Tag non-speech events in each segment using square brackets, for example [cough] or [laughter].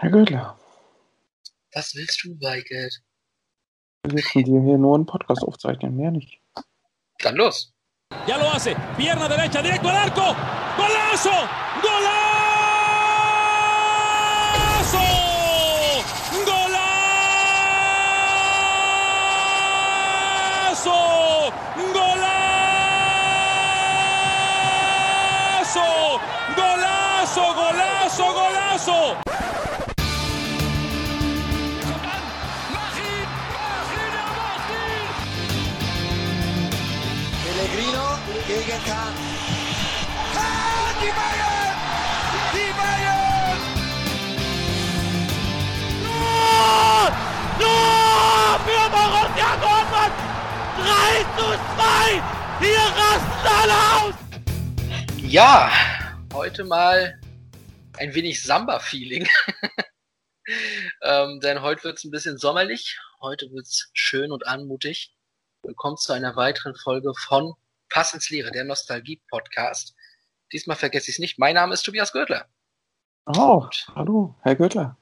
Herr Göttler, Was willst du, Weigelt? wir sitzen dir hier nur einen Podcast aufzeichnen, mehr nicht. Dann los. Ya lo hace. Pierna derecha, directo al arco. ¡Golazo! ¡Golazo! 3 zu 2! Hier rasten alle aus! Ja, heute mal ein wenig Samba-Feeling. [laughs] ähm, denn heute wird es ein bisschen sommerlich. Heute wird es schön und anmutig. Willkommen zu einer weiteren Folge von Pass ins Leere, der Nostalgie-Podcast. Diesmal vergesse ich es nicht. Mein Name ist Tobias Gürtler. Oh, hallo, Herr Göttler.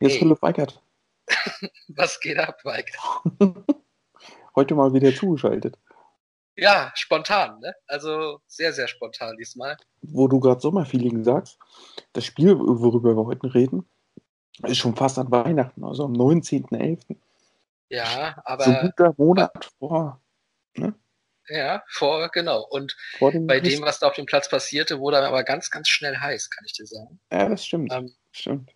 Hier ist Hey. Philipp Weigert. [laughs] Was geht ab, Mike? [laughs] Heute mal wieder zugeschaltet. Ja, spontan, ne? Also sehr, sehr spontan diesmal. Wo du gerade Sommerfeeling sagst, das Spiel, worüber wir heute reden, ist schon fast an Weihnachten, also am 19.11. Ja, aber So guter Monat vor, ja, vor, genau. Und vor dem bei Christ- dem, was da auf dem Platz passierte, wurde er aber ganz, ganz schnell heiß, kann ich dir sagen. Ja, das stimmt. Ähm, stimmt.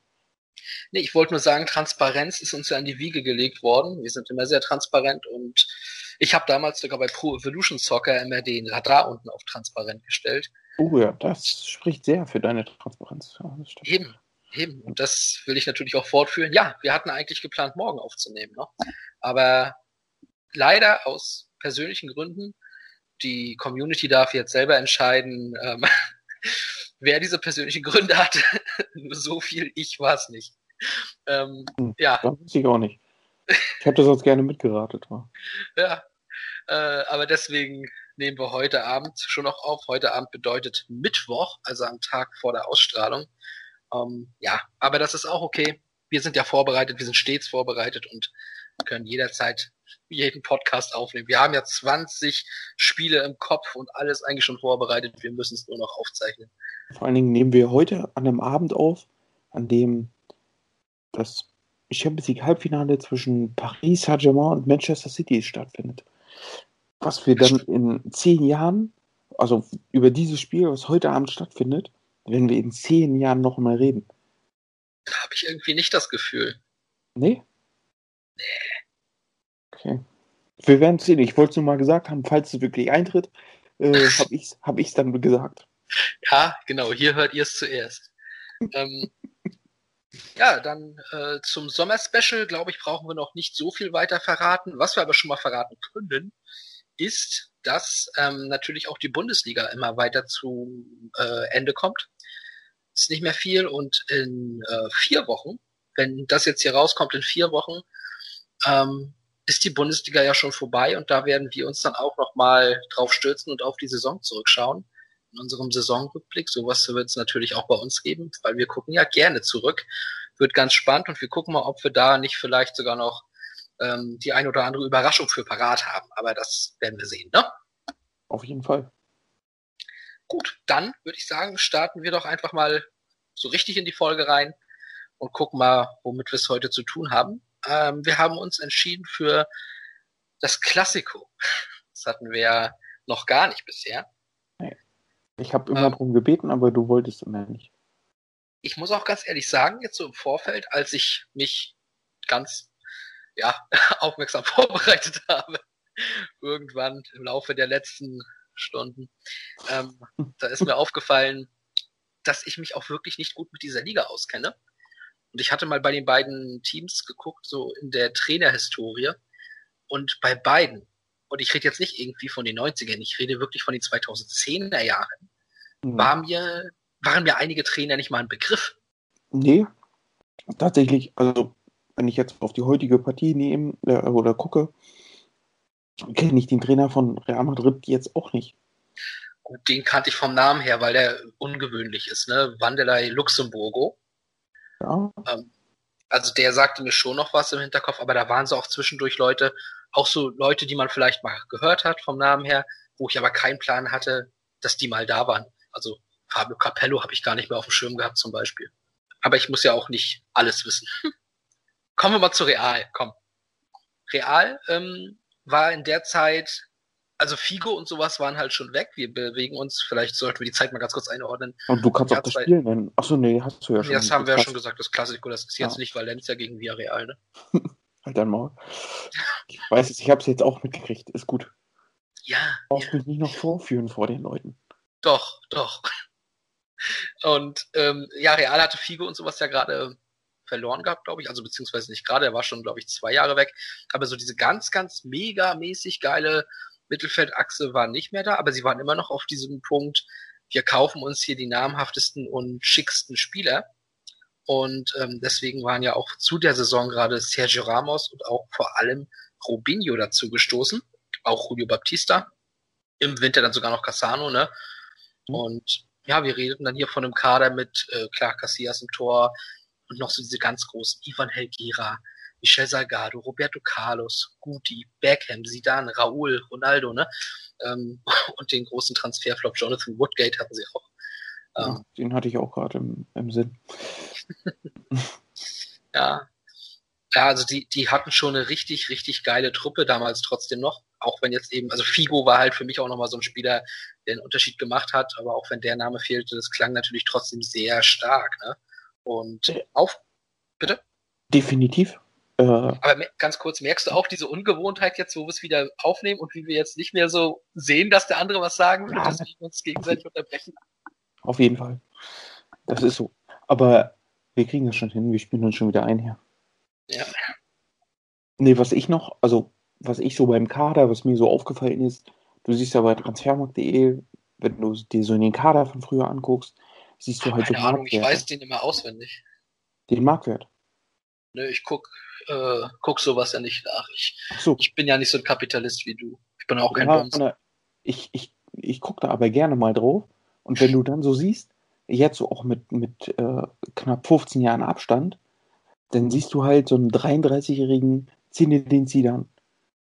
Nee, ich wollte nur sagen, Transparenz ist uns ja an die Wiege gelegt worden. Wir sind immer sehr transparent und ich habe damals sogar bei Pro Evolution Soccer immer den Radar unten auf transparent gestellt. Oh ja, das spricht sehr für deine Transparenz. Ja. Eben, eben. Und das will ich natürlich auch fortführen. Ja, wir hatten eigentlich geplant, morgen aufzunehmen, ne? aber leider aus persönlichen Gründen, die Community darf jetzt selber entscheiden, ähm, wer diese persönlichen Gründe hatte. Nur [laughs] so viel, ich war es nicht. Ähm, Hm. ja, Das wusste ich auch nicht. Ich hätte sonst gerne mitgeratet. War. Ja, äh, aber deswegen nehmen wir heute Abend schon noch auf. Heute Abend bedeutet Mittwoch, also am Tag vor der Ausstrahlung. Ähm, ja, aber das ist auch okay. Wir sind ja vorbereitet, wir sind stets vorbereitet und können jederzeit jeden Podcast aufnehmen. Wir haben ja 20 Spiele im Kopf und alles eigentlich schon vorbereitet. Wir müssen es nur noch aufzeichnen. Vor allen Dingen nehmen wir heute an einem Abend auf, an dem das Champions League Halbfinale zwischen Paris Saint-Germain und Manchester City stattfindet. Was wir dann in zehn Jahren, also über dieses Spiel, was heute Abend stattfindet, werden wir in zehn Jahren noch mal reden. Da habe ich irgendwie nicht das Gefühl. Nee? Okay. Wir werden sehen. Ich wollte es nur mal gesagt haben, falls es wirklich eintritt, äh, [laughs] habe ich es hab ich's dann gesagt. Ja, genau, hier hört ihr es zuerst. ähm, ja, dann äh, zum Sommerspecial, glaube ich, brauchen wir noch nicht so viel weiter verraten. Was wir aber schon mal verraten können, ist, dass ähm, natürlich auch die Bundesliga immer weiter zu äh, Ende kommt. Ist nicht mehr viel und in äh, vier Wochen, wenn das jetzt hier rauskommt, in vier Wochen, ähm, ist die Bundesliga ja schon vorbei und da werden wir uns dann auch nochmal drauf stürzen und auf die Saison zurückschauen in unserem Saisonrückblick. Sowas wird es natürlich auch bei uns geben, weil wir gucken ja gerne zurück. Wird ganz spannend und wir gucken mal, ob wir da nicht vielleicht sogar noch ähm, die ein oder andere Überraschung für parat haben. Aber das werden wir sehen, ne? Auf jeden Fall. Gut, dann würde ich sagen, starten wir doch einfach mal so richtig in die Folge rein und gucken mal, womit wir es heute zu tun haben. Ähm, wir haben uns entschieden für das Klassiko. Das hatten wir ja noch gar nicht bisher. Ich habe immer Ähm. darum gebeten, aber du wolltest immer nicht. ich muss auch ganz ehrlich sagen, jetzt so im Vorfeld, als ich mich ganz ja, [laughs] aufmerksam [laughs] vorbereitet habe, irgendwann im Laufe der letzten Stunden, ähm, [laughs] da ist mir aufgefallen, dass ich mich auch wirklich nicht gut mit dieser Liga auskenne. Und ich hatte mal bei den beiden Teams geguckt, so in der Trainerhistorie. Und bei beiden, und ich rede jetzt nicht irgendwie von den 90ern, ich rede wirklich von den 2010er Jahren, Hm. war mir, waren mir einige Trainer nicht mal ein Begriff. Nee, tatsächlich, also wenn ich jetzt auf die heutige Partie nehme äh, oder gucke, kenne ich den Trainer von Real Madrid jetzt auch nicht. Gut, den kannte ich vom Namen her, weil der ungewöhnlich ist, ne? Wanderlei Luxemburgo. Ja, Also der sagte mir schon noch was im Hinterkopf, aber da waren so auch zwischendurch Leute, auch so Leute, die man vielleicht mal gehört hat vom Namen her, wo ich aber keinen Plan hatte, dass die mal da waren. Also Fabio Capello habe ich gar nicht mehr auf dem Schirm gehabt zum Beispiel. Aber ich muss ja auch nicht alles wissen. [laughs] Kommen wir mal zu Real, komm. Real ähm, war in der Zeit, also Figo und sowas waren halt schon weg. Wir bewegen uns, vielleicht sollten wir die Zeit mal ganz kurz einordnen. Und du kannst auch das Spiel nennen. Achso, nee, hast du ja schon. Das haben wir ja schon gesagt, das Klassiko, das ist jetzt ja. nicht Valencia gegen Villarreal, ne? [laughs] halt dein Maul. Ich weiß es, ich habe es jetzt auch mitgekriegt, ist gut. Ja. Du brauchst ja. mich nicht noch vorführen vor den Leuten. Doch, doch. Und ähm, ja, Real hatte Figo und sowas ja gerade verloren gehabt, glaube ich. Also beziehungsweise nicht gerade, er war schon, glaube ich, zwei Jahre weg. Aber so diese ganz, ganz mega mäßig geile Mittelfeldachse war nicht mehr da, aber sie waren immer noch auf diesem Punkt, wir kaufen uns hier die namhaftesten und schicksten Spieler. Und ähm, deswegen waren ja auch zu der Saison gerade Sergio Ramos und auch vor allem Robinho dazu gestoßen. Auch Julio Baptista. Im Winter dann sogar noch Cassano, ne? Mhm. Und ja, wir reden dann hier von einem Kader mit äh, klar Casillas im Tor und noch so diese ganz großen Ivan Helguera, Michel Salgado, Roberto Carlos, Guti, Beckham, Zidane, Raúl, Ronaldo, ne? Ähm, [laughs] und den großen Transferflop Jonathan Woodgate hatten sie auch. Ähm, ja, den hatte ich auch gerade im, im Sinn. [laughs] ja. Ja, also die, die hatten schon eine richtig, richtig geile Truppe damals trotzdem noch. Auch wenn jetzt eben, also Figo war halt für mich auch nochmal so ein Spieler, der einen Unterschied gemacht hat, aber auch wenn der Name fehlte, das klang natürlich trotzdem sehr stark. Ne? Und auf, bitte? Definitiv. Aber ganz kurz, merkst du auch diese Ungewohnheit jetzt, wo wir es wieder aufnehmen und wie wir jetzt nicht mehr so sehen, dass der andere was sagen will, ja, dass wir uns gegenseitig unterbrechen? Auf jeden Fall. Das ist so. Aber wir kriegen das schon hin, wir spielen uns schon wieder ein hier. Ja. Nee, was ich noch, also was ich so beim Kader, was mir so aufgefallen ist, du siehst ja bei transfermarkt.de, wenn du dir so in den Kader von früher anguckst, siehst du halt Keine so Ahnung, ich weiß den immer auswendig. Den Marktwert? Nö, ich guck, äh, guck sowas ja nicht nach. Ich, so. ich bin ja nicht so ein Kapitalist wie du. Ich bin auch kein ja, Bums. Ich, ich, ich guck da aber gerne mal drauf. Und wenn du dann so siehst, jetzt so auch mit, mit äh, knapp 15 Jahren Abstand, dann siehst du halt so einen 33-jährigen Zinedine Zidane.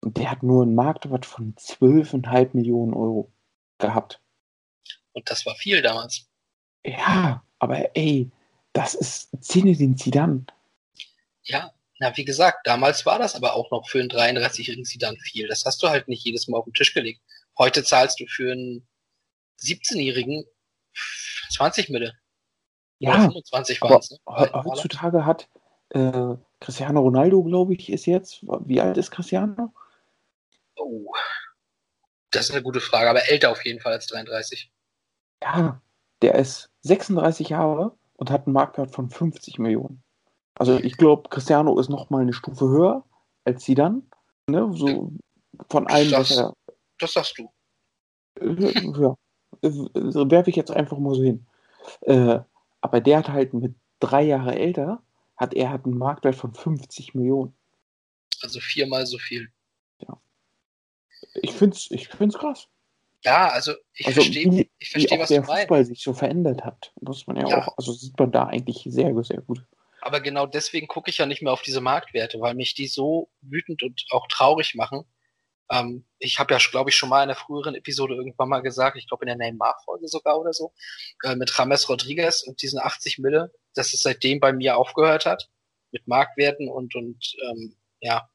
Und der hat nur einen Marktwert von 12,5 Millionen Euro gehabt. Und das war viel damals. Ja, aber ey, das ist Zinedine Zidane. Ja, na, wie gesagt, damals war das aber auch noch für einen 33-jährigen Zidane viel. Das hast du halt nicht jedes Mal auf den Tisch gelegt. Heute zahlst du für einen 17-jährigen 20 Mille. Ja, 25 waren es. Ne? Heutzutage hat äh, Cristiano Ronaldo, glaube ich, ist jetzt. Wie alt ist Cristiano? Oh, das ist eine gute Frage, aber älter auf jeden Fall als 33. Ja, der ist 36 Jahre und hat einen Marktwert von 50 Millionen. Also ich glaube, Cristiano ist noch mal eine Stufe höher als sie dann. Ne? So von allem, das, was er. Das sagst du. Ja, werfe ich jetzt einfach mal so hin. Äh, aber der hat halt mit drei Jahre älter, hat er hat einen Marktwert von 50 Millionen. Also viermal so viel. Ja. Ich finde es ich find's krass. Ja, also ich also verstehe, ich verstehe, was der du Fußball meinst. sich so verändert hat, muss man ja, ja, auch, also sieht man da eigentlich sehr, sehr gut. Aber genau deswegen gucke ich ja nicht mehr auf diese Marktwerte, weil mich die so wütend und auch traurig machen. Ähm, ich habe ja, glaube ich, schon mal in einer früheren Episode irgendwann mal gesagt, ich glaube in der Neymar-Folge sogar oder so, äh, mit James Rodriguez und diesen 80 Mille, dass es seitdem bei mir aufgehört hat, mit Marktwerten und, und ähm, ja,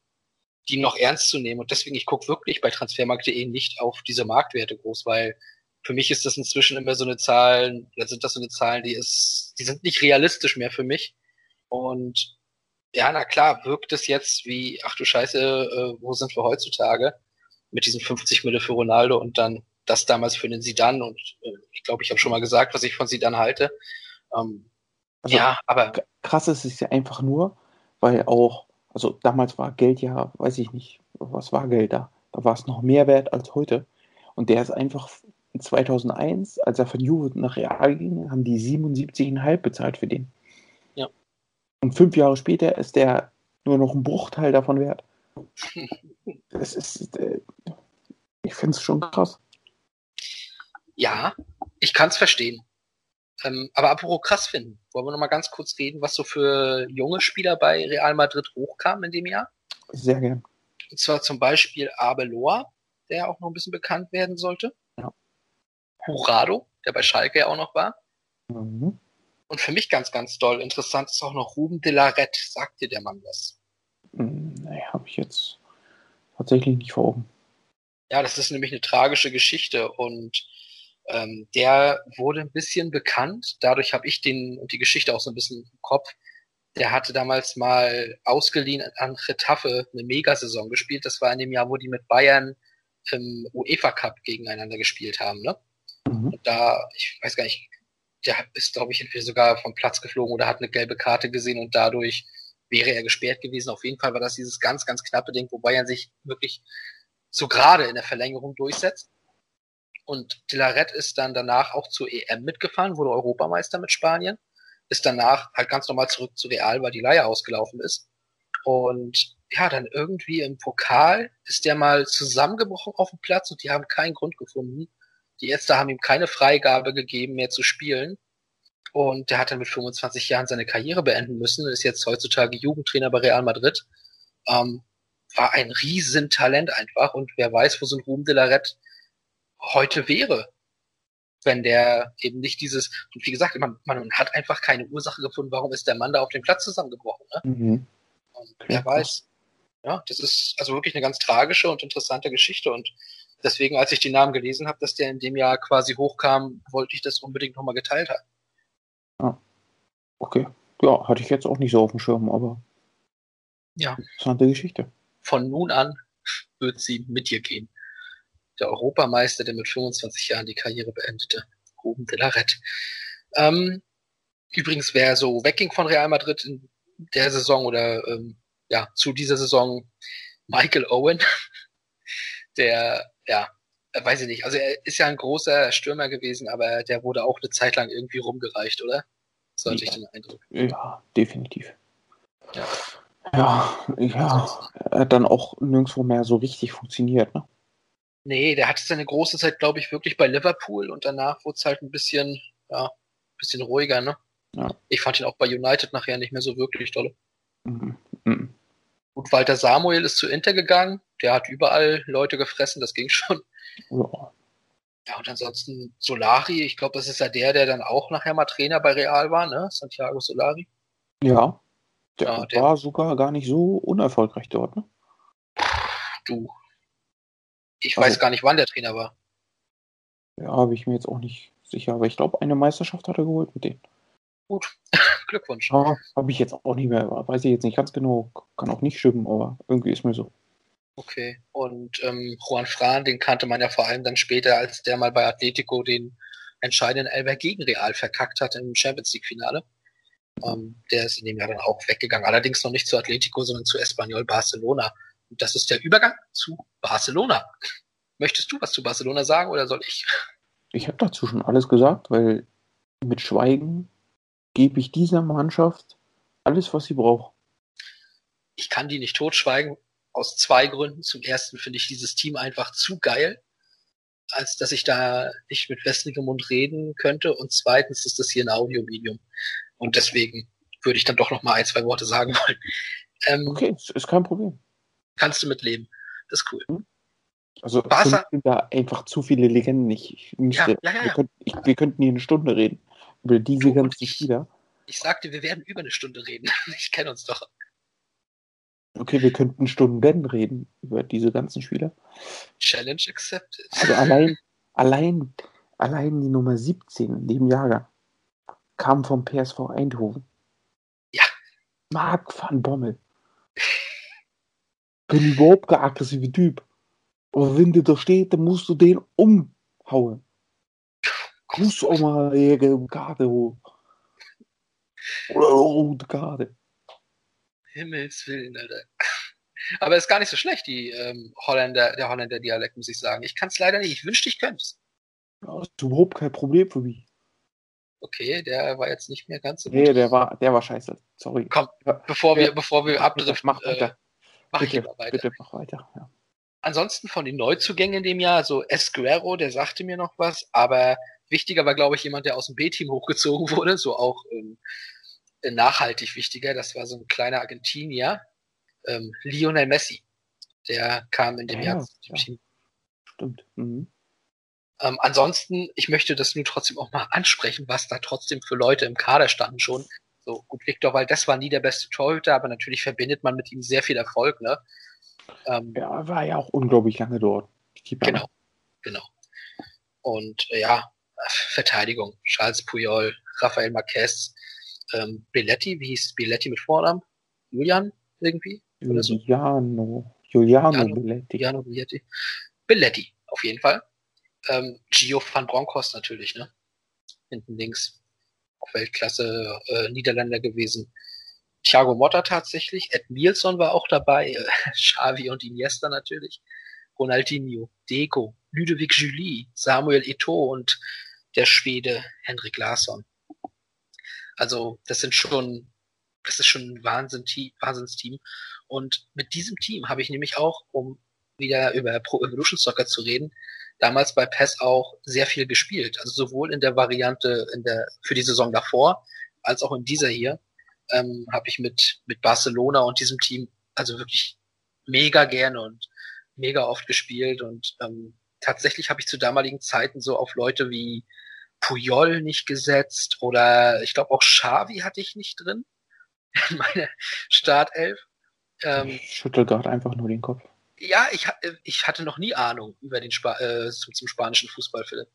die noch ernst zu nehmen. Und deswegen, ich gucke wirklich bei transfermarkt.de nicht auf diese Marktwerte groß, weil für mich ist das inzwischen immer so eine Zahl, da sind das so eine Zahlen, die ist, die sind nicht realistisch mehr für mich. Und ja, na klar, wirkt es jetzt wie, ach du Scheiße, äh, wo sind wir heutzutage? Mit diesen 50 Mille für Ronaldo und dann das damals für den Sidan und äh, ich glaube, ich habe schon mal gesagt, was ich von Sidan halte. Ähm, also, ja, aber krass ist es ja einfach nur, weil auch also damals war Geld ja, weiß ich nicht, was war Geld da? Da war es noch mehr wert als heute. Und der ist einfach 2001, als er von Juve nach Real ging, haben die 77,5 bezahlt für den. Ja. Und fünf Jahre später ist der nur noch ein Bruchteil davon wert. [laughs] das ist, äh, ich finde es schon krass. Ja, ich kann es verstehen. Ähm, aber apropos krass finden, wollen wir noch mal ganz kurz reden, was so für junge Spieler bei Real Madrid hochkamen in dem Jahr? Sehr gern. Und zwar zum Beispiel Abeloa, der auch noch ein bisschen bekannt werden sollte. Ja. Jurado, der bei Schalke ja auch noch war. Mhm. Und für mich ganz, ganz doll interessant ist auch noch Ruben de la Rette. Sagt dir der Mann was? Hm, Nee, habe ich jetzt tatsächlich nicht vor Augen. Ja, das ist nämlich eine tragische Geschichte und ähm, der wurde ein bisschen bekannt. Dadurch habe ich den und die Geschichte auch so ein bisschen im Kopf. Der hatte damals mal ausgeliehen an Getafe eine Megasaison gespielt. Das war in dem Jahr, wo die mit Bayern im UEFA Cup gegeneinander gespielt haben. Ne? Mhm. Und da, ich weiß gar nicht, der ist, glaube ich, entweder sogar vom Platz geflogen oder hat eine gelbe Karte gesehen und dadurch wäre er gesperrt gewesen. Auf jeden Fall war das dieses ganz, ganz knappe Ding, wo Bayern sich wirklich so gerade in der Verlängerung durchsetzt. Und Dillaret ist dann danach auch zur EM mitgefahren, wurde Europameister mit Spanien, ist danach halt ganz normal zurück zu Real, weil die Leihe ausgelaufen ist. Und ja, dann irgendwie im Pokal ist der mal zusammengebrochen auf dem Platz und die haben keinen Grund gefunden. Die Ärzte haben ihm keine Freigabe gegeben, mehr zu spielen. Und der hat dann mit 25 Jahren seine Karriere beenden müssen, ist jetzt heutzutage Jugendtrainer bei Real Madrid. Ähm, war ein Riesentalent einfach und wer weiß, wo so ein Ruhm de la Rette heute wäre, wenn der eben nicht dieses, und wie gesagt, man, man hat einfach keine Ursache gefunden, warum ist der Mann da auf dem Platz zusammengebrochen. Ne? Mhm. Und wer weiß. Ja, das ist also wirklich eine ganz tragische und interessante Geschichte und deswegen, als ich die Namen gelesen habe, dass der in dem Jahr quasi hochkam, wollte ich das unbedingt nochmal geteilt haben. Okay. Ja, hatte ich jetzt auch nicht so auf dem Schirm, aber Ja. interessante Geschichte. Von nun an wird sie mit dir gehen. Der Europameister, der mit 25 Jahren die Karriere beendete, Ruben de la Rette. Ähm, übrigens, wer so wegging von Real Madrid in der Saison oder ähm, ja, zu dieser Saison, Michael Owen, [laughs] der, ja, äh, weiß ich nicht, also er ist ja ein großer Stürmer gewesen, aber der wurde auch eine Zeit lang irgendwie rumgereicht, oder? So hatte ich Ja. den Eindruck. Ja, definitiv. Ja. Ja, ja. Er hat dann auch nirgendwo mehr so richtig funktioniert, ne? Nee, der hatte seine große Zeit, glaube ich, wirklich bei Liverpool und danach wurde es halt ein bisschen, ja, ein bisschen ruhiger, ne? Ja. Ich fand ihn auch bei United nachher nicht mehr so wirklich dolle. Gut, Walter Samuel ist zu Inter gegangen, der hat überall Leute gefressen, das ging schon. Ja. Ja, und ansonsten Solari, ich glaube, das ist ja der, der dann auch nachher mal Trainer bei Real war, ne? Santiago Solari. ja. Der Ja, der- war sogar gar nicht so unerfolgreich dort, ne? Du. Ich Also- weiß gar nicht, wann der Trainer war. Ja, habe ich mir jetzt auch nicht sicher, aber ich glaube, eine Meisterschaft hat er geholt mit denen. Gut, [laughs] Glückwunsch. Ja, habe ich jetzt auch nicht mehr, weiß ich jetzt nicht ganz genau, kann auch nicht stimmen, aber irgendwie ist mir so. Okay. Und ähm, Juan Fran, den kannte man ja vor allem dann später, als der mal bei Atletico den entscheidenden Elber gegen Real verkackt hat im Champions League Finale. Ähm, der ist in dem Jahr dann auch weggegangen. Allerdings noch nicht zu Atletico, sondern zu Espanyol Barcelona. Und das ist der Übergang zu Barcelona. Möchtest du was zu Barcelona sagen oder soll ich? Ich habe dazu schon alles gesagt, weil mit Schweigen gebe ich dieser Mannschaft alles, was sie braucht. Ich kann die nicht totschweigen aus zwei Gründen. Zum ersten finde ich dieses Team einfach zu geil, als dass ich da nicht mit wässrigem Mund reden könnte. Und zweitens ist das hier ein Audiomedium. Und deswegen würde ich dann doch noch mal ein, zwei Worte sagen [laughs] wollen. Ähm, Okay, ist, ist kein Problem. Kannst du mitleben. Das ist cool. Also Barca- sind da einfach zu viele Legenden. Ich, ich müsste, Ja, ja, ja, Wir, könnten, ich, wir könnten hier eine Stunde reden über diese ganzen. Spieler. Ich sagte, wir werden über eine Stunde reden. [laughs] Ich kenne uns doch. Okay, wir könnten Stunden reden über diese ganzen Spieler. Challenge accepted. Also allein, [laughs] allein, allein die Nummer 17 in dem Jahrgang kam vom PSV Eindhoven. Ja. Marc van Bommel. Bin überhaupt kein aggressiver Typ. Aber wenn der da steht, dann musst du den umhauen. Eine gelbe Karte holen. Oder rote Karte. Himmels Willen, Alter. Aber ist gar nicht so schlecht, die ähm, Holländer, der Holländer Dialekt, muss ich sagen. Ich kann es leider nicht. Ich wünschte, ich könnte es. Ja, das ist überhaupt kein Problem für mich. Okay, der war jetzt nicht mehr ganz so gut. Nee, der war, der war scheiße. Sorry. Komm, bevor wir, Ja. bevor wir abdriften, Mach äh, weiter. mach ich bitte, weiter. bitte mach weiter. Ja. Ansonsten von den Neuzugängen in dem Jahr, so Esguerro, der sagte mir noch was, aber wichtiger war, glaube ich, jemand, der aus dem B-Team hochgezogen wurde, so auch ähm, nachhaltig wichtiger. Das war so ein kleiner Argentinier, ähm, Lionel Messi. Der kam in dem Ja, Jahr ja. Team. Stimmt. Mhm. Ähm, ansonsten, ich möchte das nur trotzdem auch mal ansprechen, was da trotzdem für Leute im Kader standen schon. So, gut, Victor Valdez war nie der beste Torhüter, aber natürlich verbindet man mit ihm sehr viel Erfolg, ne? Ähm, Ja, er war ja auch unglaublich lange dort. Genau, genau. Und äh, ja, Verteidigung. Charles Puyol, Rafael Marquez, ähm, Belletti, wie hieß Belletti mit Vornamen? Julian irgendwie? Oder so? Giuliano. Giuliano Giuliano- Belletti. Giuliano Belletti. Belletti, auf jeden Fall. Ähm, Gio van Bronckhorst natürlich, ne? Hinten links. Auf Weltklasse äh, Niederländer gewesen. Thiago Motta tatsächlich. Ed Mielson war auch dabei. Äh, [laughs] Xavi und Iniesta natürlich. Ronaldinho, Deco, Ludovic Julie, Samuel Eto'o und der Schwede Henrik Larsson. Also, das sind schon, das ist schon ein Wahnsinn, Wahnsinnsteam. Und mit diesem Team habe ich nämlich auch, um wieder über Pro Evolution Soccer zu reden, damals bei PES auch sehr viel gespielt. Also sowohl in der Variante in der, für die Saison davor, als auch in dieser hier, ähm, habe ich mit, mit Barcelona und diesem Team also wirklich mega gerne und mega oft gespielt und ähm, tatsächlich habe ich zu damaligen Zeiten so auf Leute wie Puyol nicht gesetzt oder ich glaube auch Xavi hatte ich nicht drin in [laughs] meiner Startelf. Ähm, Ich schüttel gerade einfach nur den Kopf. ja, ich, ich hatte noch nie Ahnung über den Spa äh, zum, zum spanischen Fußball, Philipp.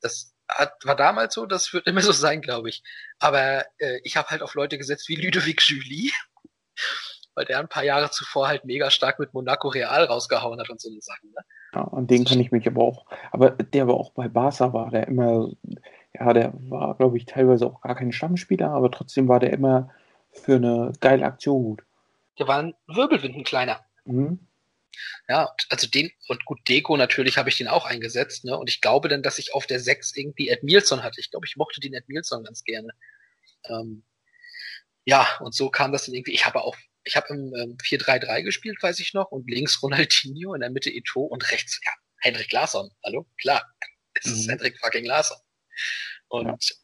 Das hat, war damals so, das wird immer so sein, glaube ich. Aber äh, ich habe halt auf Leute gesetzt wie Ludovic Julie, weil der ein paar Jahre zuvor halt mega stark mit Monaco Real rausgehauen hat und so eine Sachen. Ne? Ja, an den kann ich mich aber auch. Aber der war auch bei Barca, war der immer. Ja, der war, glaube ich, teilweise auch gar kein Stammspieler, aber trotzdem war der immer für eine geile Aktion gut. Der war ein Wirbelwind, ein kleiner. Mhm. Ja, also den, und gut, Deko natürlich habe ich den auch eingesetzt, ne? Und ich glaube dann, dass ich auf der 6 irgendwie Ed Mielson hatte. Ich glaube, ich mochte den Ed Mielson ganz gerne. Ähm, ja, und so kam das dann irgendwie. Ich habe auch, ich habe im ähm, 4-3-3 gespielt, weiß ich noch, und links [laughs] Ronaldinho, in der Mitte Eto'o und rechts, ja, Henrik Larsson. Hallo? Klar. [laughs] Es ist Mhm. Henrik fucking Larsson. Und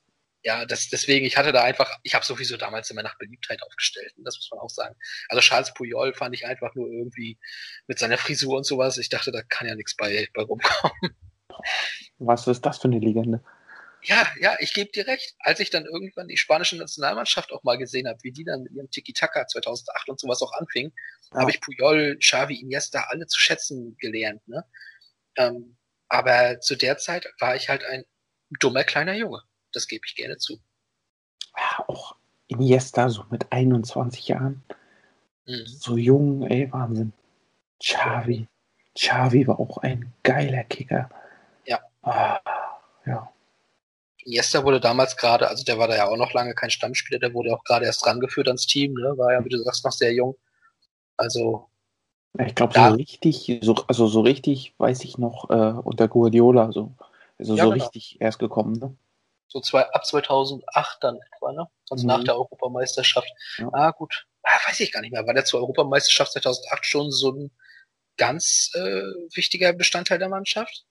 ja, das, deswegen, ich hatte da einfach, ich habe sowieso damals immer nach Beliebtheit aufgestellt, und das muss man auch sagen. Also Charles Puyol fand ich einfach nur irgendwie mit seiner Frisur und sowas, ich dachte, da kann ja nichts bei, bei rumkommen. Was ist das für eine Legende? Ja, ja, ich gebe dir recht. Als ich dann irgendwann die spanische Nationalmannschaft auch mal gesehen habe, wie die dann mit ihrem Tiki-Taka 2008 und sowas auch anfing, Ja. habe ich Puyol, Xavi, Iniesta alle zu schätzen gelernt. Ne? Ähm, aber zu der Zeit war ich halt ein dummer kleiner Junge. Das gebe ich gerne zu. Ja, auch Iniesta, so mit 21 Jahren. Mhm. So jung, ey, Wahnsinn. Xavi. Xavi war auch ein geiler Kicker. Ja. Ah, ja. Iniesta wurde damals gerade, also der war da ja auch noch lange kein Stammspieler, der wurde auch gerade erst rangeführt ans Team, ne? war ja, wie du sagst, noch sehr jung. Also, Ich glaube, so richtig, so, also so richtig weiß ich noch äh, unter Guardiola, so. Also Ja, so genau. richtig erst gekommen, ne? so zwei, ab 2008 dann etwa, ne? Also Mhm. nach der Europameisterschaft. Ja. Ah, gut. Ah, weiß ich gar nicht mehr. War der zur Europameisterschaft 2008 schon so ein ganz äh, wichtiger Bestandteil der Mannschaft?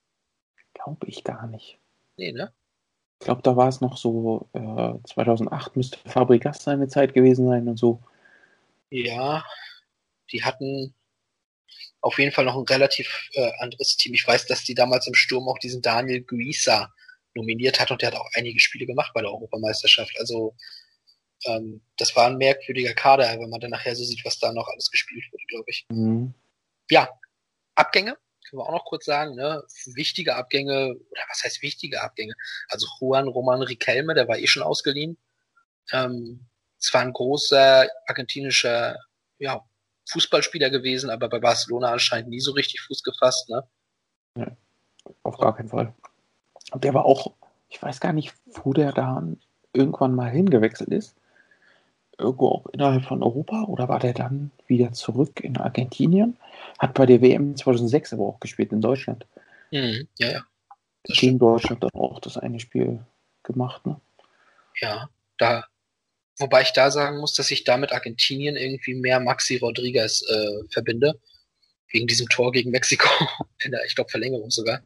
Glaube ich gar nicht. Nee, ne? Ich glaube, da war es noch so, äh, 2008 müsste Fabregas seine Zeit gewesen sein und so. Ja, die hatten auf jeden Fall noch ein relativ äh, anderes Team. Ich weiß, dass die damals im Sturm auch diesen Daniel Guisa nominiert hat und der hat auch einige Spiele gemacht bei der Europameisterschaft. Also ähm, das war ein merkwürdiger Kader, wenn man dann nachher so sieht, was da noch alles gespielt wurde, glaube ich. Mhm. Ja, Abgänge, können wir auch noch kurz sagen, ne? Wichtige Abgänge, oder was heißt wichtige Abgänge? Also Juan Roman Riquelme, der war eh schon ausgeliehen. Ähm, es war ein großer argentinischer ja, Fußballspieler gewesen, aber bei Barcelona anscheinend nie so richtig Fuß gefasst, ne? Auf gar keinen Fall. Und der war auch, ich weiß gar nicht, wo der da irgendwann mal hingewechselt ist. Irgendwo auch innerhalb von Europa oder war der dann wieder zurück in Argentinien? Hat bei der WM 2006 aber auch gespielt in Deutschland. Mhm, ja, ja. Das Gegen Deutschland dann auch das eine Spiel gemacht, ne? Ja, da, wobei ich da sagen muss, dass ich da mit Argentinien irgendwie mehr Maxi Rodriguez äh, verbinde. Wegen diesem Tor gegen Mexiko, [laughs] in der, ich glaube, Verlängerung sogar.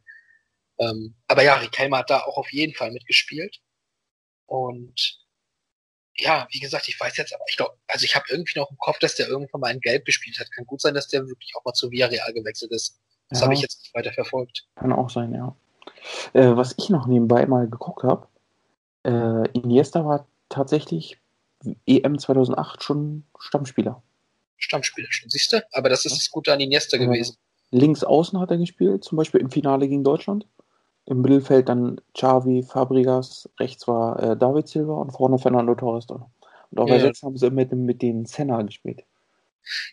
Ähm, aber ja, Riquelme hat da auch auf jeden Fall mitgespielt. Und ja, wie gesagt, ich weiß jetzt, aber ich glaube, also ich habe irgendwie noch im Kopf, dass der irgendwann mal in Gelb gespielt hat. Kann gut sein, dass der wirklich auch mal zu Villarreal gewechselt ist. Das Ja. habe ich jetzt nicht weiter verfolgt. Kann auch sein, ja. Äh, was ich noch nebenbei mal geguckt habe, äh, Iniesta war tatsächlich EM 2008 schon Stammspieler. Stammspieler schon, siehst du? Aber das ist das Gute an Iniesta gewesen. Links außen hat er gespielt, zum Beispiel im Finale gegen Deutschland. Im Mittelfeld dann Xavi, Fabregas, rechts war äh, David Silva und vorne Fernando Torres drin. Und auch Ja. ersetzt haben sie mit, dem- mit den Senna gespielt.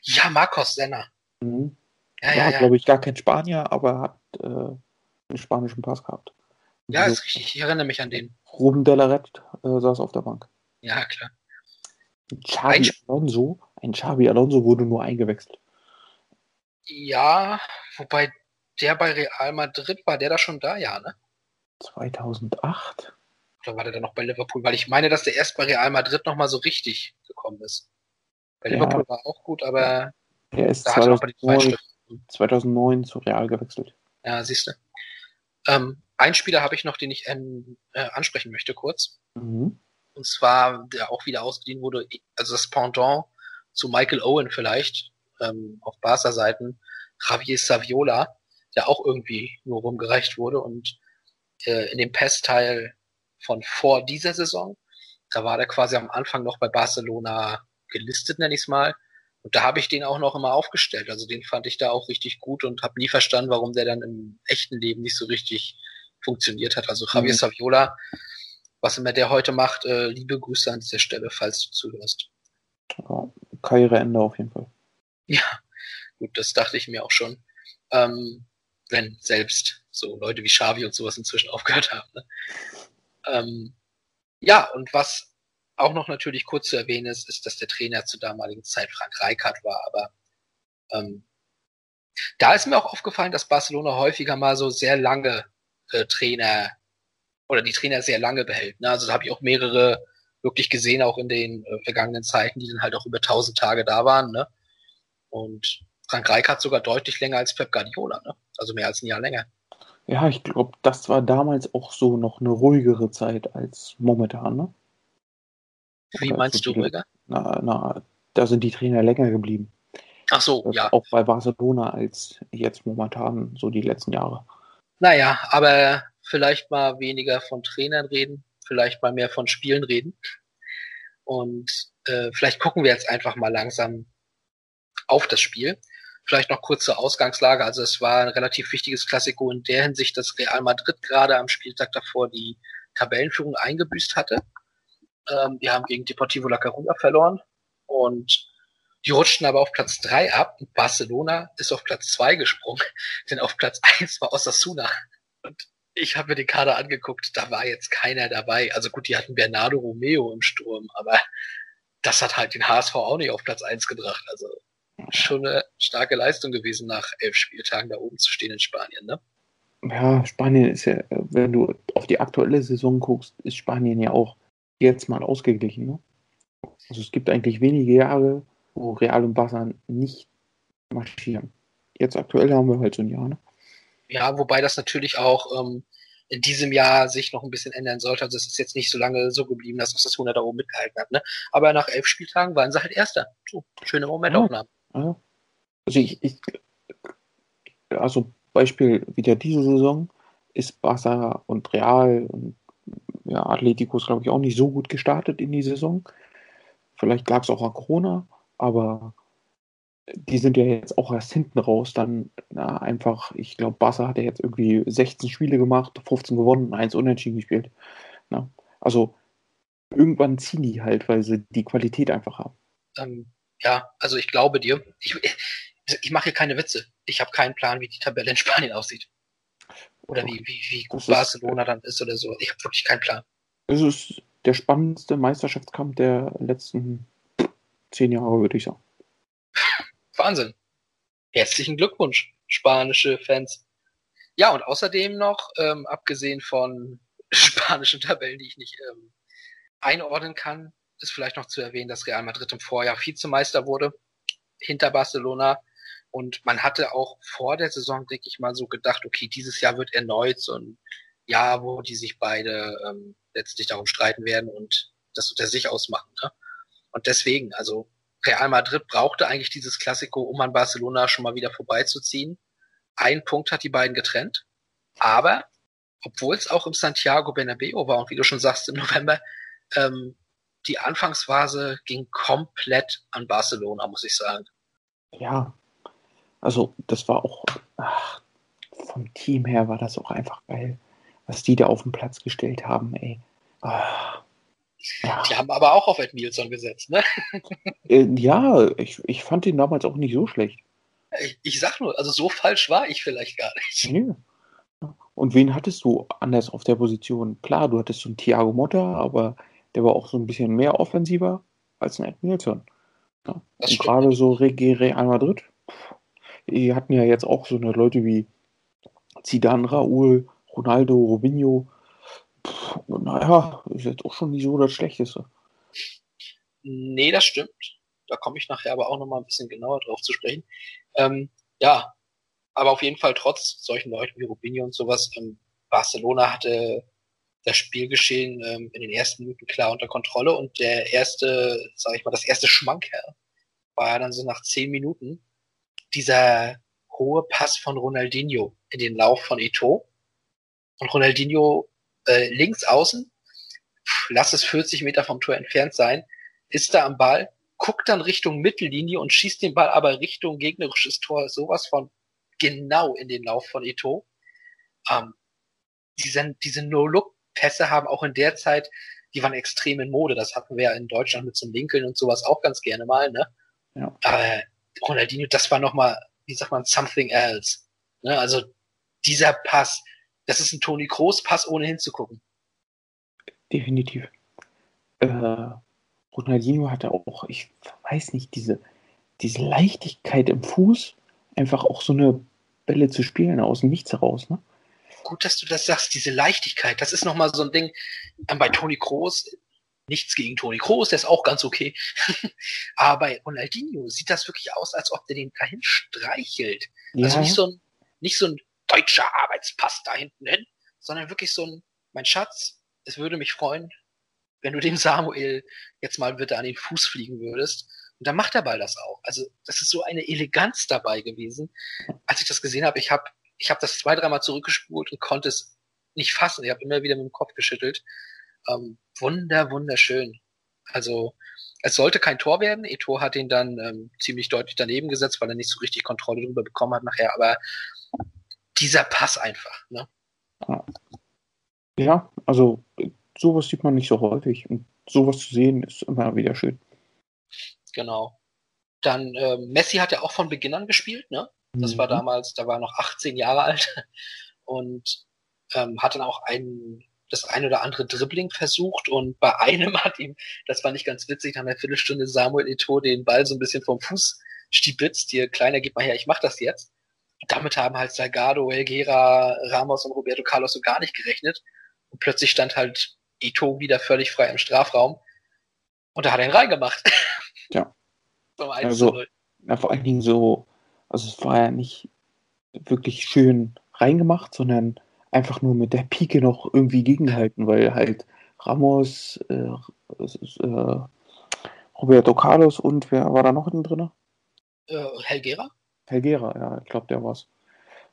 Ja, Marcos Senna. Mhm. Ja, war, ja, ja. glaube ich, gar kein Spanier, aber hat äh, einen spanischen Pass gehabt. Ja, Also, ist richtig. Ich erinnere mich an den. Ruben Delaret äh, saß auf der Bank. Ja, klar. Xavi Ein- Alonso, ein Xavi Alonso wurde nur eingewechselt. Ja, wobei der bei Real Madrid war, der da schon da, ja, ne? 2008? Oder war der dann noch bei Liverpool? Weil ich meine, dass der erst bei Real Madrid nochmal so richtig gekommen ist. Bei Ja. Liverpool war auch gut, aber Er ist da hat er noch bei den 2009, Zweitstiften. 2009 zu Real gewechselt. Ja, siehst du. Ähm, einen Spieler habe ich noch, den ich ähm, äh, ansprechen möchte kurz. Mhm. Und zwar, der auch wieder ausgeliehen wurde, also das Pendant zu Michael Owen vielleicht, ähm, auf Barca-Seiten, Javier Saviola, der auch irgendwie nur rumgereicht wurde und äh, in dem PES-Teil von vor dieser Saison, da war der quasi am Anfang noch bei Barcelona gelistet, nenne ich es mal. Und da habe ich den auch noch immer aufgestellt. Also den fand ich da auch richtig gut und habe nie verstanden, warum der dann im echten Leben nicht so richtig funktioniert hat. Also Javier Mhm. Saviola, was immer der heute macht, äh, liebe Grüße an dieser Stelle, falls du zuhörst. Ja, Karriereende auf jeden Fall. Ja, gut, das dachte ich mir auch schon. Ähm, wenn selbst so Leute wie Xavi und sowas inzwischen [laughs] aufgehört haben. Ne? Ähm, ja, und was auch noch natürlich kurz zu erwähnen ist, ist, dass der Trainer zur damaligen Zeit Frank Rijkaard war, aber ähm, da ist mir auch aufgefallen, dass Barcelona häufiger mal so sehr lange äh, Trainer oder die Trainer sehr lange behält. Ne? Also da habe ich auch mehrere wirklich gesehen, auch in den äh, vergangenen Zeiten, die dann halt auch über 1000 Tage da waren. Ne? Und Frank Rijkaard sogar deutlich länger als Pep Guardiola, ne? also mehr als ein Jahr länger. Ja, ich glaube, das war damals auch so noch eine ruhigere Zeit als momentan, ne? Wie Oder meinst du viele- ruhiger? Na, na, da sind die Trainer länger geblieben. Ach so, Das ja. Auch bei Barcelona als jetzt momentan so die letzten Jahre. Naja, aber vielleicht mal weniger von Trainern reden, vielleicht mal mehr von Spielen reden. Und äh, vielleicht gucken wir jetzt einfach mal langsam auf das Spiel. Vielleicht noch kurz zur Ausgangslage. Also es war ein relativ wichtiges Klassiko in der Hinsicht, dass Real Madrid gerade am Spieltag davor die Tabellenführung eingebüßt hatte. Ähm, die haben gegen Deportivo La Coruña verloren und die rutschten aber auf Platz drei ab und Barcelona ist auf Platz zwei gesprungen, [laughs] denn auf Platz eins war Osasuna. Und ich habe mir den Kader angeguckt, da war jetzt keiner dabei. Also gut, die hatten Bernardo Romeo im Sturm, aber das hat halt den HSV auch nicht auf Platz eins gebracht. Also schon eine starke Leistung gewesen, nach elf Spieltagen da oben zu stehen in Spanien, ne? Ja, Spanien ist ja, wenn du auf die aktuelle Saison guckst, ist Spanien ja auch jetzt mal ausgeglichen. Ne? Also es gibt eigentlich wenige Jahre, wo Real und Barca nicht marschieren. Jetzt aktuell haben wir halt so ein Jahr. Ne? Ja, wobei das natürlich auch ähm, in diesem Jahr sich noch ein bisschen ändern sollte. Also es ist jetzt nicht so lange so geblieben, dass das 100 da oben mitgehalten hat. Ne? Aber nach elf Spieltagen waren sie halt Erster. So, schöne Momentaufnahmen. Ja. Also ich, ich also Beispiel wieder diese Saison ist Barca und Real und ja, Atletico ist glaube ich auch nicht so gut gestartet in die Saison. Vielleicht lag es auch an Corona, aber die sind ja jetzt auch erst hinten raus. Dann na, einfach, ich glaube, Barca hat ja jetzt irgendwie 16 Spiele gemacht, 15 gewonnen, 1 unentschieden gespielt. Na, also irgendwann ziehen die halt, weil sie die Qualität einfach haben. Ähm, ja, also ich glaube dir. Ich, ich mache hier keine Witze. Ich habe keinen Plan, wie die Tabelle in Spanien aussieht. Oder wie, wie, wie gut Das ist- Barcelona dann ist oder so. Ich habe wirklich keinen Plan. Es ist der spannendste Meisterschaftskampf der letzten zehn Jahre, würde ich sagen. Wahnsinn. Herzlichen Glückwunsch, spanische Fans. Ja, und außerdem noch, ähm, abgesehen von [laughs] spanischen Tabellen, die ich nicht ähm, einordnen kann, ist vielleicht noch zu erwähnen, dass Real Madrid im Vorjahr Vizemeister wurde, hinter Barcelona. Und man hatte auch vor der Saison, denke ich mal, so gedacht, okay, dieses Jahr wird erneut so ein Jahr, wo die sich beide ähm, letztlich darum streiten werden und das unter sich ausmachen. Ne? Und deswegen, also Real Madrid brauchte eigentlich dieses Klassiko, um an Barcelona schon mal wieder vorbeizuziehen. Ein Punkt hat die beiden getrennt. Aber, obwohl es auch im Santiago Bernabeu war und wie du schon sagst, im November, ähm, die Anfangsphase ging komplett an Barcelona, muss ich sagen. Ja, also das war auch, ach, vom Team her war das auch einfach geil, was die da auf den Platz gestellt haben, ey. Ah, ja. Die haben aber auch auf Ed Nielsen gesetzt, ne? [laughs] Äh, ja, ich, ich fand den damals auch nicht so schlecht. Ich, ich sag nur, also so falsch war ich vielleicht gar nicht. Nee. Und wen hattest du anders auf der Position? Klar, du hattest so einen Thiago Motta, aber der war auch so ein bisschen mehr offensiver als ein Ed Nielsen. Ja. Und gerade so Real Madrid, die hatten ja jetzt auch so eine Leute wie Zidane, Raúl, Ronaldo, Robinho. Pff, naja, ist jetzt auch schon nicht so das Schlechteste. Nee, das stimmt. Da komme ich nachher aber auch nochmal ein bisschen genauer drauf zu sprechen. Ähm, ja, aber auf jeden Fall trotz solchen Leuten wie Robinho und sowas, ähm, Barcelona hatte das Spielgeschehen ähm, in den ersten Minuten klar unter Kontrolle und der erste, sag ich mal, das erste Schmankerl war dann so nach zehn Minuten dieser hohe Pass von Ronaldinho in den Lauf von Eto. Und Ronaldinho äh, links außen, lass es 40 Meter vom Tor entfernt sein, ist da am Ball, guckt dann Richtung Mittellinie und schießt den Ball aber Richtung gegnerisches Tor sowas von genau in den Lauf von Eto. Ähm, diese diese No-Look-Pässe haben auch in der Zeit, die waren extrem in Mode. Das hatten wir ja in Deutschland mit einem Lincoln und sowas auch ganz gerne mal, ne? Ja. Aber Ronaldinho, das war nochmal, wie sagt man, something else. Ne? Also dieser Pass, das ist ein Toni Kroos Pass, ohne hinzugucken. Definitiv. Äh, Ronaldinho hatte auch, ich weiß nicht, diese, diese Leichtigkeit im Fuß, einfach auch so eine Bälle zu spielen aus dem Nichts heraus, ne? Gut, dass du das sagst, diese Leichtigkeit. Das ist nochmal so ein Ding. Bei Toni Kroos, nichts gegen Toni Kroos, der ist auch ganz okay. [laughs] Aber bei Ronaldinho sieht das wirklich aus, als ob der den dahin streichelt. Also ja. Also nicht so ein, nicht so ein deutscher Arbeitspass da hinten hin, sondern wirklich so ein, mein Schatz, es würde mich freuen, wenn du dem Samuel jetzt mal bitte an den Fuß fliegen würdest. Und dann macht der Ball das auch. Also das ist so eine Eleganz dabei gewesen. Als ich das gesehen habe, ich habe ich hab das zwei, dreimal zurückgespult und konnte es nicht fassen. Ich habe immer wieder mit dem Kopf geschüttelt. Ähm, wunder, wunderschön. Also es sollte kein Tor werden. Eto hat ihn dann ähm, ziemlich deutlich daneben gesetzt, weil er nicht so richtig Kontrolle darüber bekommen hat nachher. Aber dieser Pass einfach. Ne? Ja, also sowas sieht man nicht so häufig. Und sowas zu sehen ist immer wieder schön. Genau. Dann äh, Messi hat ja auch von Beginn an gespielt, ne? Das mhm. war damals, da war er noch 18 Jahre alt [laughs] und ähm, hat dann auch einen, das ein oder andere Dribbling versucht und bei [laughs] einem hat ihm, das war nicht ganz witzig, nach einer Viertelstunde Samuel Eto'o den Ball so ein bisschen vom Fuß stibitzt, hier kleiner, gib mal her, ich mach das jetzt. Und damit haben halt Salgado, Helguera, Ramos und Roberto Carlos so gar nicht gerechnet. Und plötzlich stand halt Ito wieder völlig frei im Strafraum. Und da hat er ihn reingemacht. Ja. [laughs] also, ja, vor allen Dingen so, also es war ja nicht wirklich schön reingemacht, sondern einfach nur mit der Pike noch irgendwie gegenhalten, weil halt Ramos, äh, äh, Roberto Carlos und wer war da noch drin? Äh, Helgera? Helgera, ja, ich glaube, der war's.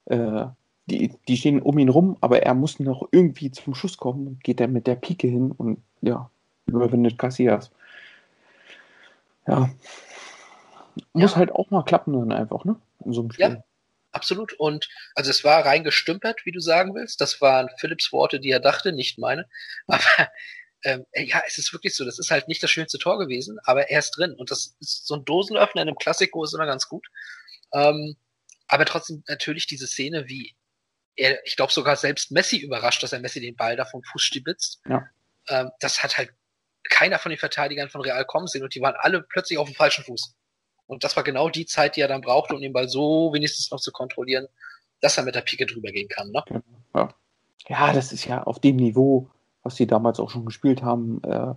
Äh, die, die stehen um ihn rum, aber er muss noch irgendwie zum Schuss kommen, geht er mit der Pike hin und ja, überwindet Casillas. Ja. Muss ja. halt auch mal klappen dann einfach, ne? In so einem Spiel. Ja, absolut. Und also es war reingestümpert, wie du sagen willst. Das waren Philips Worte, die er dachte, nicht meine. [laughs] Aber ähm, ja, es ist wirklich so, das ist halt nicht das schönste Tor gewesen, aber er ist drin. Und das ist so ein Dosenöffner in einem Klassiko ist immer ganz gut. Ähm, aber trotzdem natürlich diese Szene, wie er, ich glaube sogar selbst Messi überrascht, dass er Messi den Ball da vom Fuß stibitzt. Ja. Ähm, das hat halt keiner von den Verteidigern von Real kommen sehen und die waren alle plötzlich auf dem falschen Fuß. Und das war genau die Zeit, die er dann brauchte, um den Ball so wenigstens noch zu kontrollieren, dass er mit der Pike drüber gehen kann. Ne? Ja. ja, das ist ja auf dem Niveau, was sie damals auch schon gespielt haben, äh,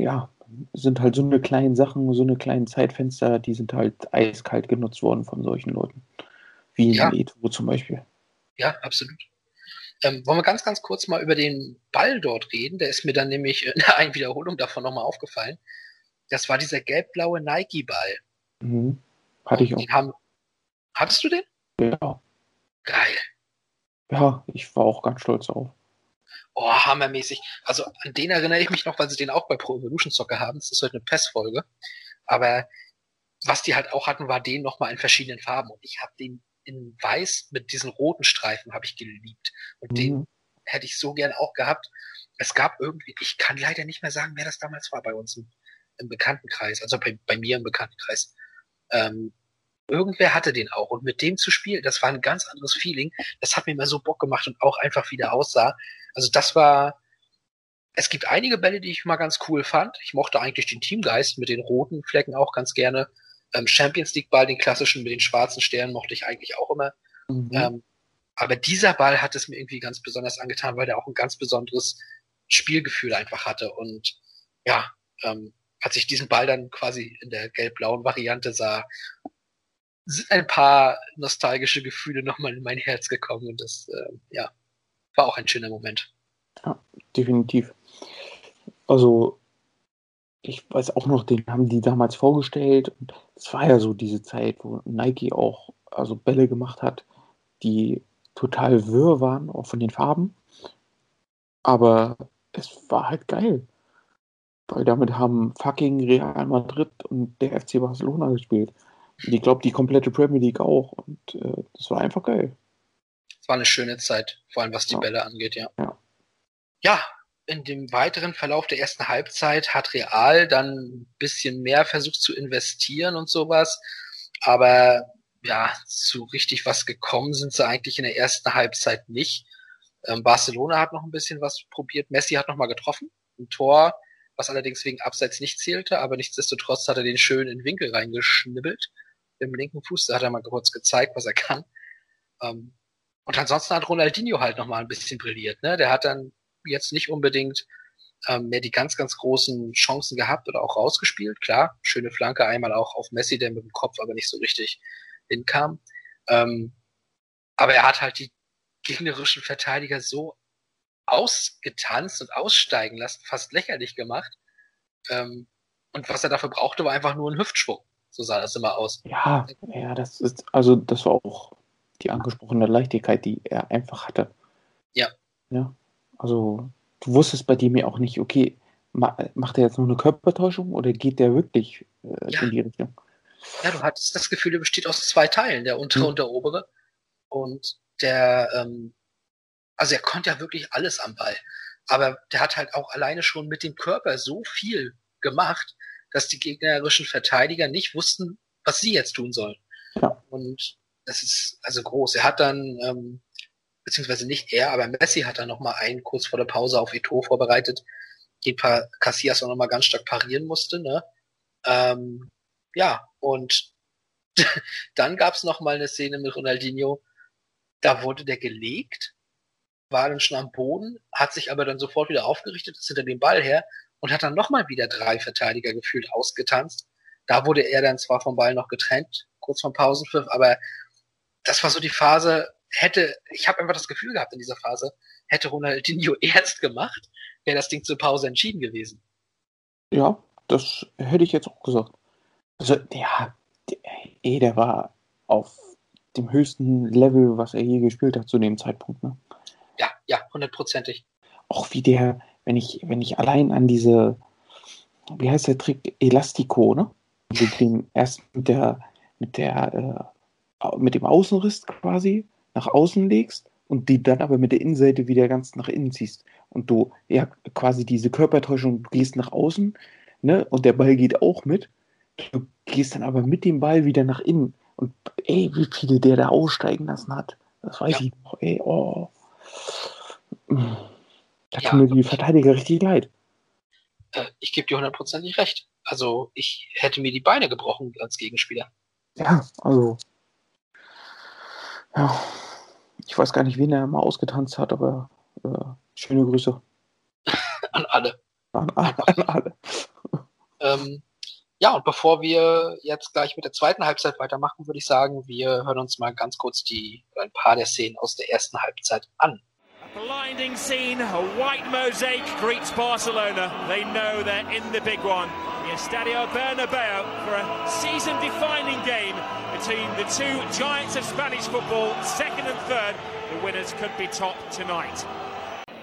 ja, sind halt so eine kleinen Sachen, so eine kleinen Zeitfenster, die sind halt eiskalt genutzt worden von solchen Leuten. Wie in Ja. Eto zum Beispiel. Ja, absolut. Ähm, wollen wir ganz, ganz kurz mal über den Ball dort reden? Der ist mir dann nämlich in der einen Wiederholung davon nochmal aufgefallen. Das war dieser gelb-blaue Nike-Ball. Mhm. Hatte ich auch. Den haben, hattest du den? Ja. Geil. ja, ich war auch ganz stolz auf. Oh, hammermäßig. Also an den erinnere ich mich noch, weil sie den auch bei Pro Evolution Soccer haben. Das ist heute eine PES-Folge. Aber was die halt auch hatten, war den nochmal in verschiedenen Farben. Und ich habe den in weiß mit diesen roten Streifen habe ich geliebt. Und den Mhm. hätte ich so gern auch gehabt. Es gab irgendwie, ich kann leider nicht mehr sagen, wer das damals war bei uns im, im Bekanntenkreis, also bei, bei mir im Bekanntenkreis. Ähm, irgendwer hatte den auch und mit dem zu spielen, das war ein ganz anderes Feeling. Das hat mir immer so Bock gemacht und auch einfach wieder aussah. Also das war, es gibt einige Bälle, die ich mal ganz cool fand. Ich mochte eigentlich den Teamgeist mit den roten Flecken auch ganz gerne. Ähm, Champions League Ball, den klassischen mit den schwarzen Sternen, mochte ich eigentlich auch immer. Mhm. Ähm, aber dieser Ball hat es mir irgendwie ganz besonders angetan, weil der auch ein ganz besonderes Spielgefühl einfach hatte. Und ja, ähm, als ich diesen Ball dann quasi in der gelb-blauen Variante sah, sind ein paar nostalgische Gefühle nochmal in mein Herz gekommen. Und das, äh, ja, war auch ein schöner Moment. Definitiv. Also, ich weiß auch noch, den haben die damals vorgestellt. Und es war ja so diese Zeit, wo Nike auch also Bälle gemacht hat, die total wirr waren, auch von den Farben. Aber es war halt geil. Weil damit haben fucking Real Madrid und der FC Barcelona gespielt. Und ich glaube, die komplette Premier League auch. Und äh, das war einfach geil. Es war eine schöne Zeit, vor allem was die Ja. Bälle angeht, ja. Ja. Ja, in dem weiteren Verlauf der ersten Halbzeit hat Real dann ein bisschen mehr versucht zu investieren und sowas. Aber ja, zu richtig was gekommen sind sie eigentlich in der ersten Halbzeit nicht. Ähm, Barcelona hat noch ein bisschen was probiert. Messi hat noch mal getroffen. Ein Tor, was allerdings wegen Abseits nicht zählte, aber nichtsdestotrotz hat er den schön in den Winkel reingeschnibbelt. Dem linken Fuß, da hat er mal kurz gezeigt, was er kann. Ähm, und ansonsten hat Ronaldinho halt noch mal ein bisschen brilliert. Ne? Der hat dann jetzt nicht unbedingt ähm, mehr die ganz, ganz großen Chancen gehabt oder auch rausgespielt. Klar, schöne Flanke einmal auch auf Messi, der mit dem Kopf aber nicht so richtig hinkam. Ähm, aber er hat halt die gegnerischen Verteidiger so ausgetanzt und aussteigen lassen, fast lächerlich gemacht. Ähm, und was er dafür brauchte, war einfach nur ein Hüftschwung. So sah das immer aus. Ja, ja, das ist, also das war auch die angesprochene Leichtigkeit, die er einfach hatte. Ja. Ja. Also, du wusstest bei dem ja auch nicht, okay, ma macht er jetzt nur eine Körpertäuschung oder geht der wirklich äh, Ja. in die Richtung? Ja, du hattest das Gefühl, er besteht aus zwei Teilen, der untere Mhm. und der obere. Und der, ähm, also er konnte ja wirklich alles am Ball. Aber der hat halt auch alleine schon mit dem Körper so viel gemacht, dass die gegnerischen Verteidiger nicht wussten, was sie jetzt tun sollen. Ja. Und das ist also groß. Er hat dann, ähm, beziehungsweise nicht er, aber Messi hat dann nochmal einen kurz vor der Pause auf Eto'o vorbereitet, den paar Casillas auch nochmal ganz stark parieren musste, ne? Ähm, ja, und [laughs] dann gab's noch mal eine Szene mit Ronaldinho, da wurde der gelegt, war dann schon am Boden, hat sich aber dann sofort wieder aufgerichtet, ist hinter dem Ball her und hat dann noch mal wieder drei Verteidiger gefühlt ausgetanzt. Da wurde er dann zwar vom Ball noch getrennt, kurz vom Pausenpfiff, aber das war so die Phase, hätte, ich habe einfach das Gefühl gehabt in dieser Phase, hätte Ronaldinho [laughs] ernst gemacht, wäre das Ding zur Pause entschieden gewesen. Ja, das hätte ich jetzt auch gesagt. Also, ja, der, eh, der war auf dem höchsten Level, was er je gespielt hat zu dem Zeitpunkt. Ne? Ja, hundertprozentig. Auch wie der, wenn ich, wenn ich allein an diese, wie heißt der Trick, Elastico, ne? Also den erst mit der, mit der, äh, mit dem Außenriss quasi nach außen legst und die dann aber mit der Innenseite wieder ganz nach innen ziehst. Und du, ja, quasi diese Körpertäuschung, du gehst nach außen, ne? Und der Ball geht auch mit. Du gehst dann aber mit dem Ball wieder nach innen. Und ey, wie viele der da aussteigen lassen hat. Das weiß Ja. ich noch, ey, oh. Da Ja, tun mir die. Verteidiger richtig leid. Äh, ich gebe dir hundertprozentig recht. Also ich hätte mir die Beine gebrochen als Gegenspieler. Ja, also. Ja. Ich weiß gar nicht, wen er mal ausgetanzt hat, aber äh, schöne Grüße [laughs] An alle. an, an, an alle. Ähm, ja, und bevor wir jetzt gleich mit der zweiten Halbzeit weitermachen, würde ich sagen, wir hören uns mal ganz kurz die ein paar der Szenen aus der ersten Halbzeit an. Blinding scene, a white mosaic greets Barcelona. They know they're in the big one. The Estadio Bernabeu for a season-defining game between the two giants of Spanish football, second and third. The winners could be top tonight.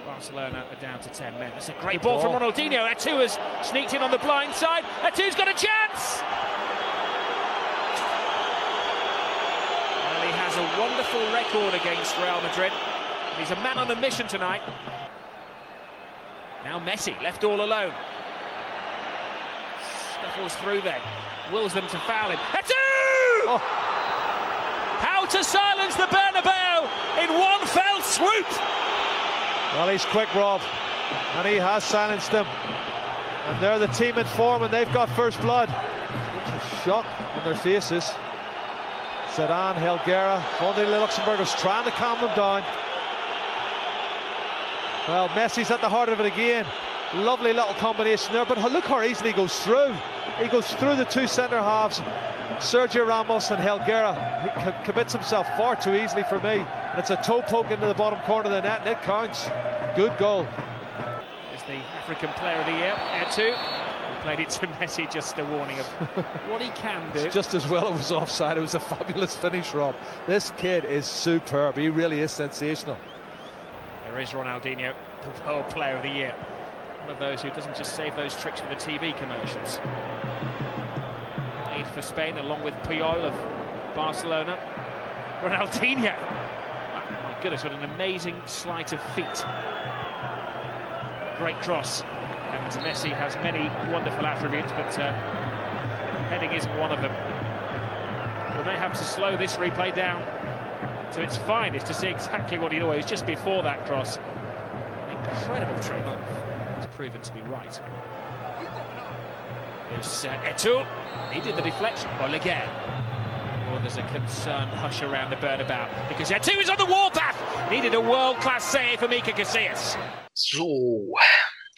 Barcelona are down to 10 men. It's a great ball, from Ronaldinho. Atu has sneaked in on the blind side. Atu's got a chance! Well, he has a wonderful record against Real Madrid. He's a man on a mission tonight. Now Messi, left all alone. Scuffles through then. Wills them to foul him. Atu! Oh. How to silence the Bernabeu in one fell swoop! Well, he's quick, Rob, and he has silenced them. And they're the team in form, and they've got first blood. A shock on their faces. Sedan, Helguera, only Luxembourg was trying to calm them down. Well, Messi's at the heart of it again. Lovely little combination there, but look how easily he goes through. He goes through the two centre halves, Sergio Ramos and Helguera. He commits himself far too easily for me. And it's a toe poke into the bottom corner of the net, and it counts. Good goal. Is the African player of the year, Etu. Played it to [laughs] Messi, just a warning of [laughs] what he can do. It's just as well it was offside. It was a fabulous finish, Rob. This kid is superb. He really is sensational. There is Ronaldinho, the World Player of the Year. One of those who doesn't just save those tricks for the TV commercials. Made for Spain along with Puyol of Barcelona. Ronaldinho. Oh, my goodness, what an amazing sleight of feet. Great cross. And Messi has many wonderful attributes, but uh, heading isn't one of them. We may have to slow this replay down to its finest to see exactly what he was just before that cross. Incredible trick. It's proven to be right. It's uh, Etu. He did the deflection. Well, again. Or there's a concerned hush around the Bernabeu because Etu is on the warpath. Needed a world-class save for Mika Casillas. So,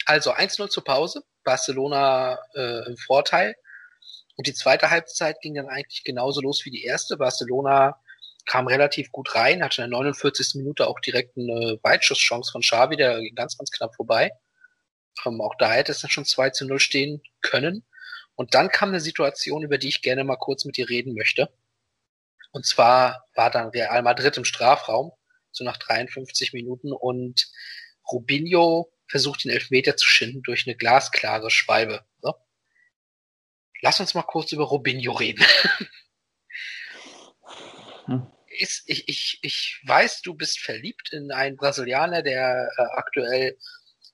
also 1-0 zur Pause. Barcelona äh, im Vorteil. Und die zweite Halbzeit ging dann eigentlich genauso los wie die erste. Barcelona kam relativ gut rein, hatte in der 49. Minute auch direkt eine Weitschusschance von Xavi, der ging ganz, ganz knapp vorbei. Ähm, auch da hätte es dann schon 2 zu 0 stehen können. Und dann kam eine Situation, über die ich gerne mal kurz mit dir reden möchte. Und zwar war dann Real Madrid im Strafraum, so nach 53 Minuten, und Rubinho versucht den Elfmeter zu schinden durch eine glasklare Schwalbe. So. Lass uns mal kurz über Rubinho reden. hm. Ist, ich, ich, ich weiß, du bist verliebt in einen Brasilianer, der äh, aktuell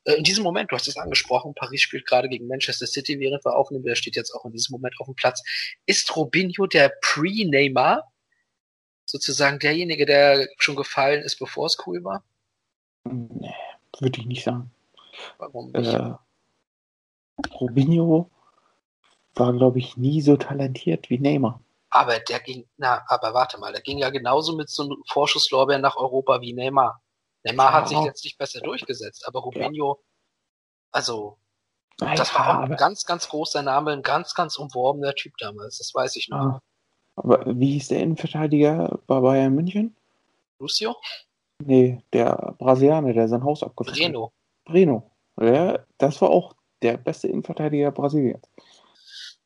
äh, in diesem Moment, du hast es angesprochen, Paris spielt gerade gegen Manchester City, während wir aufnehmen, der steht jetzt auch in diesem Moment auf dem Platz. Ist Robinho der Pre-Neymar? Sozusagen derjenige, der schon gefallen ist, bevor es cool war? Nee, würde ich nicht sagen. Warum nicht? Äh, Robinho war, glaube ich, nie so talentiert wie Neymar. Aber der ging, na, aber warte mal, der ging ja genauso mit so einem Vorschusslorbeer nach Europa wie Neymar. Neymar Ja. hat sich letztlich besser durchgesetzt, aber Rubinho, also, Ah, das war auch ein ganz, ganz großer Name, ein ganz, ganz umworbener Typ damals, das weiß ich noch. ah, aber wie hieß der Innenverteidiger bei Bayern München? Lucio? Nee, der Brasilianer, der sein Haus abgefallen hat. Breno. Breno. Ja, das war auch der beste Innenverteidiger Brasiliens.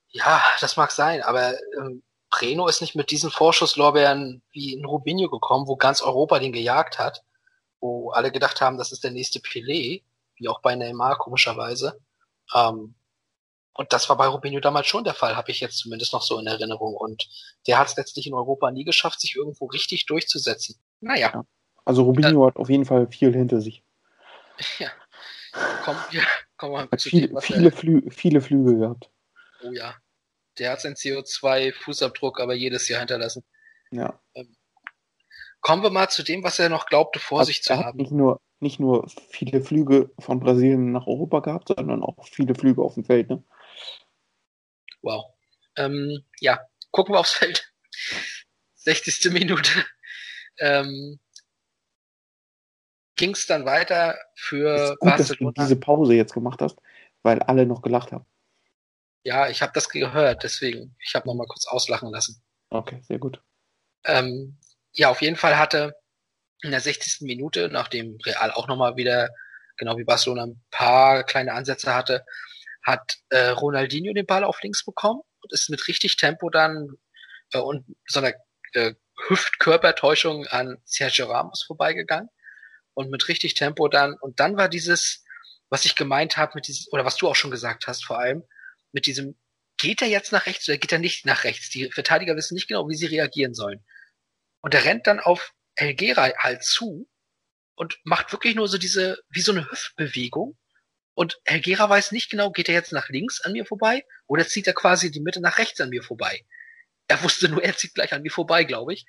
Ja, das mag sein, aber ähm, Breno ist nicht mit diesen Vorschusslorbeeren wie in Rubinho gekommen, wo ganz Europa den gejagt hat, wo alle gedacht haben, das ist der nächste Pelé, wie auch bei Neymar komischerweise. Ähm, und das war bei Rubinho damals schon der Fall, habe ich jetzt zumindest noch so in Erinnerung. Und der hat es letztlich in Europa nie geschafft, sich irgendwo richtig durchzusetzen. Naja, Also Rubinho hat auf jeden Fall viel hinter sich. [laughs] ja. Kommen wir, kommen wir Hat zu viele, dem, was viele, er, Flü viele Flüge gehabt. oh ja. Der hat seinen CO2-Fußabdruck aber jedes Jahr hinterlassen. Ja. Kommen wir mal zu dem, was er noch glaubte, vor Also sich zu haben. nicht nur, nicht nur viele Flüge von Brasilien nach Europa gehabt, sondern auch viele Flüge auf dem Feld. Ne? Wow. Ähm, ja, gucken wir aufs Feld. [laughs] 60. Minute. Ähm, Ging es dann weiter Es für ist gut, dass du Barcelona? diese Pause jetzt gemacht hast, weil alle noch gelacht haben. Ja, ich habe das gehört, deswegen. Ich habe noch mal kurz auslachen lassen. Okay, sehr gut. Ähm, ja, auf jeden Fall hatte in der 60. Minute, nachdem Real auch nochmal wieder, genau wie Barcelona, ein paar kleine Ansätze hatte, hat äh, Ronaldinho den Ball auf links bekommen und ist mit richtig Tempo dann äh, und so einer äh, Hüftkörpertäuschung an Sergio Ramos vorbeigegangen und mit richtig Tempo dann und dann war dieses, was ich gemeint habe mit diesem oder was du auch schon gesagt hast vor allem mit diesem geht er jetzt nach rechts oder geht er nicht nach rechts? Die Verteidiger wissen nicht genau, wie sie reagieren sollen. Und er rennt dann auf Elgera halt zu und macht wirklich nur so diese, wie so eine Hüftbewegung. Und Elgera weiß nicht genau, geht er jetzt nach links an mir vorbei oder zieht er quasi die Mitte nach rechts an mir vorbei. Er wusste nur, er zieht gleich an mir vorbei, glaube ich.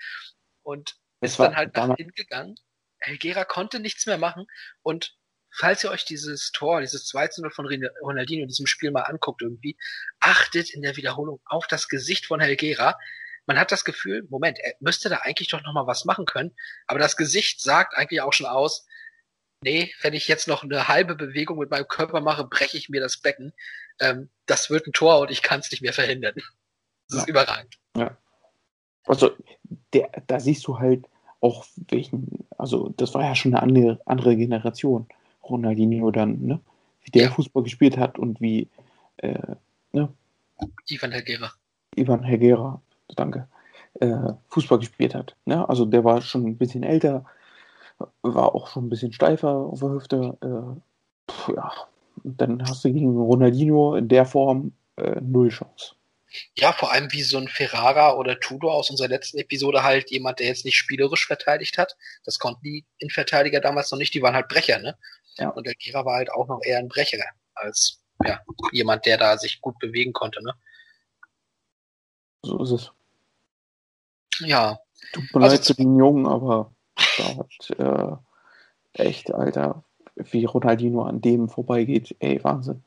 Und Es ist war dann halt nach hinten gegangen. Elgera konnte nichts mehr machen. Und falls ihr euch dieses Tor, dieses 2-0 von Rin- Ronaldinho in diesem Spiel mal anguckt irgendwie, achtet in der Wiederholung auf das Gesicht von Helgera. Man hat das Gefühl, Moment, er müsste da eigentlich doch noch mal was machen können, aber das Gesicht sagt eigentlich auch schon aus, nee, wenn ich jetzt noch eine halbe Bewegung mit meinem Körper mache, breche ich mir das Becken. Ähm, das wird ein Tor und ich kann es nicht mehr verhindern. Das ist Ja. überragend. Also, der, da siehst du halt auch welchen, also das war ja schon eine andere, andere Generation, Ronaldinho dann, ne? Wie der Ja. Fußball gespielt hat und wie äh, Ivan Helgera. Ivan Hergera, danke, äh, Fußball gespielt hat. Ne? Also der war schon ein bisschen älter, war auch schon ein bisschen steifer auf der Hüfte. Äh, pf, ja, und dann hast du gegen Ronaldinho in der Form äh, null Chance. Ja, vor allem wie so ein Ferrara oder Tudor aus unserer letzten Episode halt jemand, der jetzt nicht spielerisch verteidigt hat. Das konnten die Innenverteidiger damals noch nicht, die waren halt Brecher, ne? Ja. Und der Gera war halt auch noch eher ein Brecher als ja, jemand, der da sich gut bewegen konnte, ne? So ist es. Ja, Tut mir Also leid für den Jungen, aber da hat äh, echt, Alter, wie Ronaldinho an dem vorbeigeht, ey, Wahnsinn.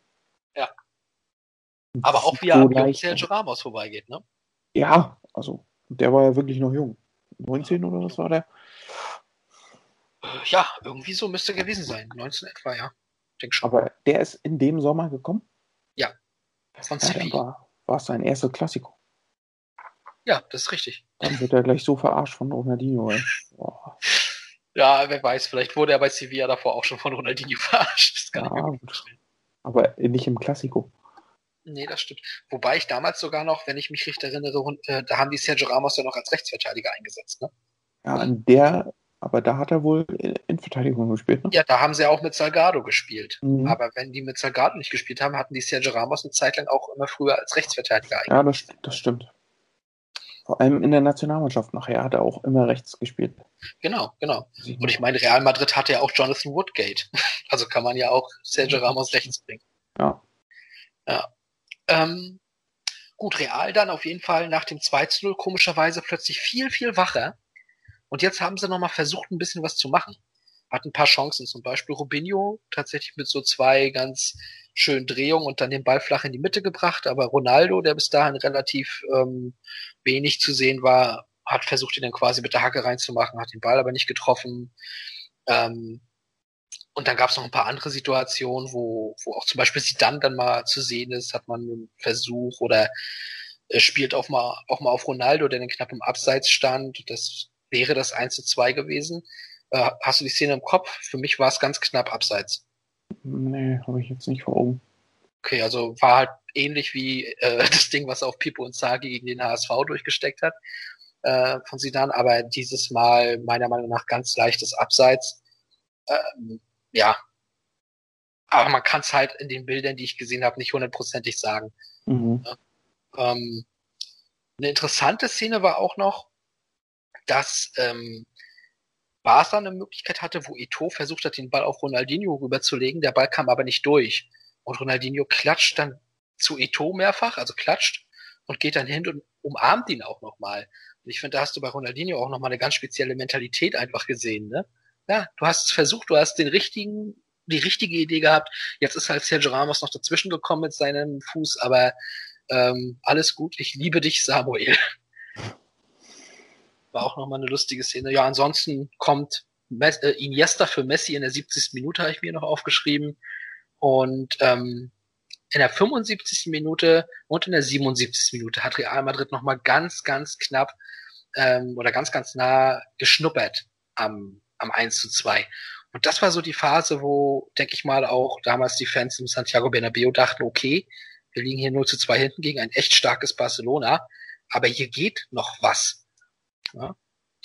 Ja. Aber auch wie er so an. Sergio Ramos vorbeigeht, ne? Ja, also, der war ja wirklich noch jung. 19 oder was war der? Äh, Ja, irgendwie so müsste gewesen sein. 19 etwa, ja. Denk schon. Aber der ist in dem Sommer gekommen. Von Ja, dann Sevilla. war, war es sein erster Klassiko. Ja, das ist richtig. Dann wird er gleich so verarscht von Ronaldinho. Ja, wer weiß, vielleicht wurde er bei Sevilla davor auch schon von Ronaldinho [laughs] verarscht. Ja. Aber nicht im Klassiko. Nee, das stimmt. Wobei ich damals sogar noch, wenn ich mich richtig erinnere, äh, da haben die Sergio Ramos ja noch als Rechtsverteidiger eingesetzt, ne? Ja, an der, aber da hat er wohl in Verteidigung gespielt, ne? Ja, da haben sie auch mit Salgado gespielt. Mhm. Aber wenn die mit Salgado nicht gespielt haben, hatten die Sergio Ramos eine Zeit lang auch immer früher als Rechtsverteidiger eingesetzt. Ja, das, das stimmt. Vor allem in der Nationalmannschaft nachher hat er auch immer rechts gespielt. Genau, genau. Und ich meine, Real Madrid hatte ja auch Jonathan Woodgate. [laughs] Also kann man ja auch Sergio Ramos rechts bringen. Ja. Ja. Ähm, gut, Real dann auf jeden Fall nach dem 2 zu 0 komischerweise plötzlich viel, viel wacher. Und jetzt haben sie nochmal versucht, ein bisschen was zu machen. Hatten ein paar Chancen, zum Beispiel Rubinho tatsächlich mit so zwei ganz schönen Drehungen und dann den Ball flach in die Mitte gebracht. Aber Ronaldo, der bis dahin relativ ähm, wenig zu sehen war, hat versucht, ihn dann quasi mit der Hacke reinzumachen, hat den Ball aber nicht getroffen. Ähm, und dann gab es noch ein paar andere Situationen, wo, wo auch zum Beispiel Zidane dann mal zu sehen ist, hat man einen Versuch oder äh, spielt auch mal, auch mal auf Ronaldo, der dann knapp im Abseits stand. Das wäre das 1 zu 2 gewesen. Äh, hast du die Szene im Kopf? Für mich war es ganz knapp Abseits. Nee, habe ich jetzt nicht vor Augen. Okay, also war halt ähnlich wie äh, [laughs] das Ding, was auch Pipo und Sagi gegen den HSV durchgesteckt hat äh, von Sidan, aber dieses Mal meiner Meinung nach ganz leichtes Abseits. Ähm, ja, aber man kann es halt in den Bildern, die ich gesehen habe, nicht hundertprozentig sagen. Mhm. Ähm, eine interessante Szene war auch noch, dass ähm, Barca eine Möglichkeit hatte, wo Eto'o versucht hat, den Ball auf Ronaldinho rüberzulegen. Der Ball kam aber nicht durch. Und Ronaldinho klatscht dann zu Eto'o mehrfach, also klatscht und geht dann hin und umarmt ihn auch nochmal. Und ich finde, da hast du bei Ronaldinho auch nochmal eine ganz spezielle Mentalität einfach gesehen, ne? Ja, du hast es versucht, du hast den richtigen, die richtige Idee gehabt. Jetzt ist halt Sergio Ramos noch dazwischen gekommen mit seinem Fuß, aber ähm, alles gut, ich liebe dich, Samuel. War auch nochmal eine lustige Szene. Ja, ansonsten kommt Mes äh, Iniesta für Messi in der 70. Minute, habe ich mir noch aufgeschrieben. Und ähm, in der 75. Minute und in der 77. Minute hat Real Madrid nochmal ganz, ganz knapp ähm, oder ganz, ganz nah geschnuppert am, am 1 zu 2. Und das war so die Phase, wo, denke ich mal, auch damals die Fans im Santiago Bernabeu dachten, okay, wir liegen hier 0 zu 2 hinten gegen ein echt starkes Barcelona, aber hier geht noch was. Ja?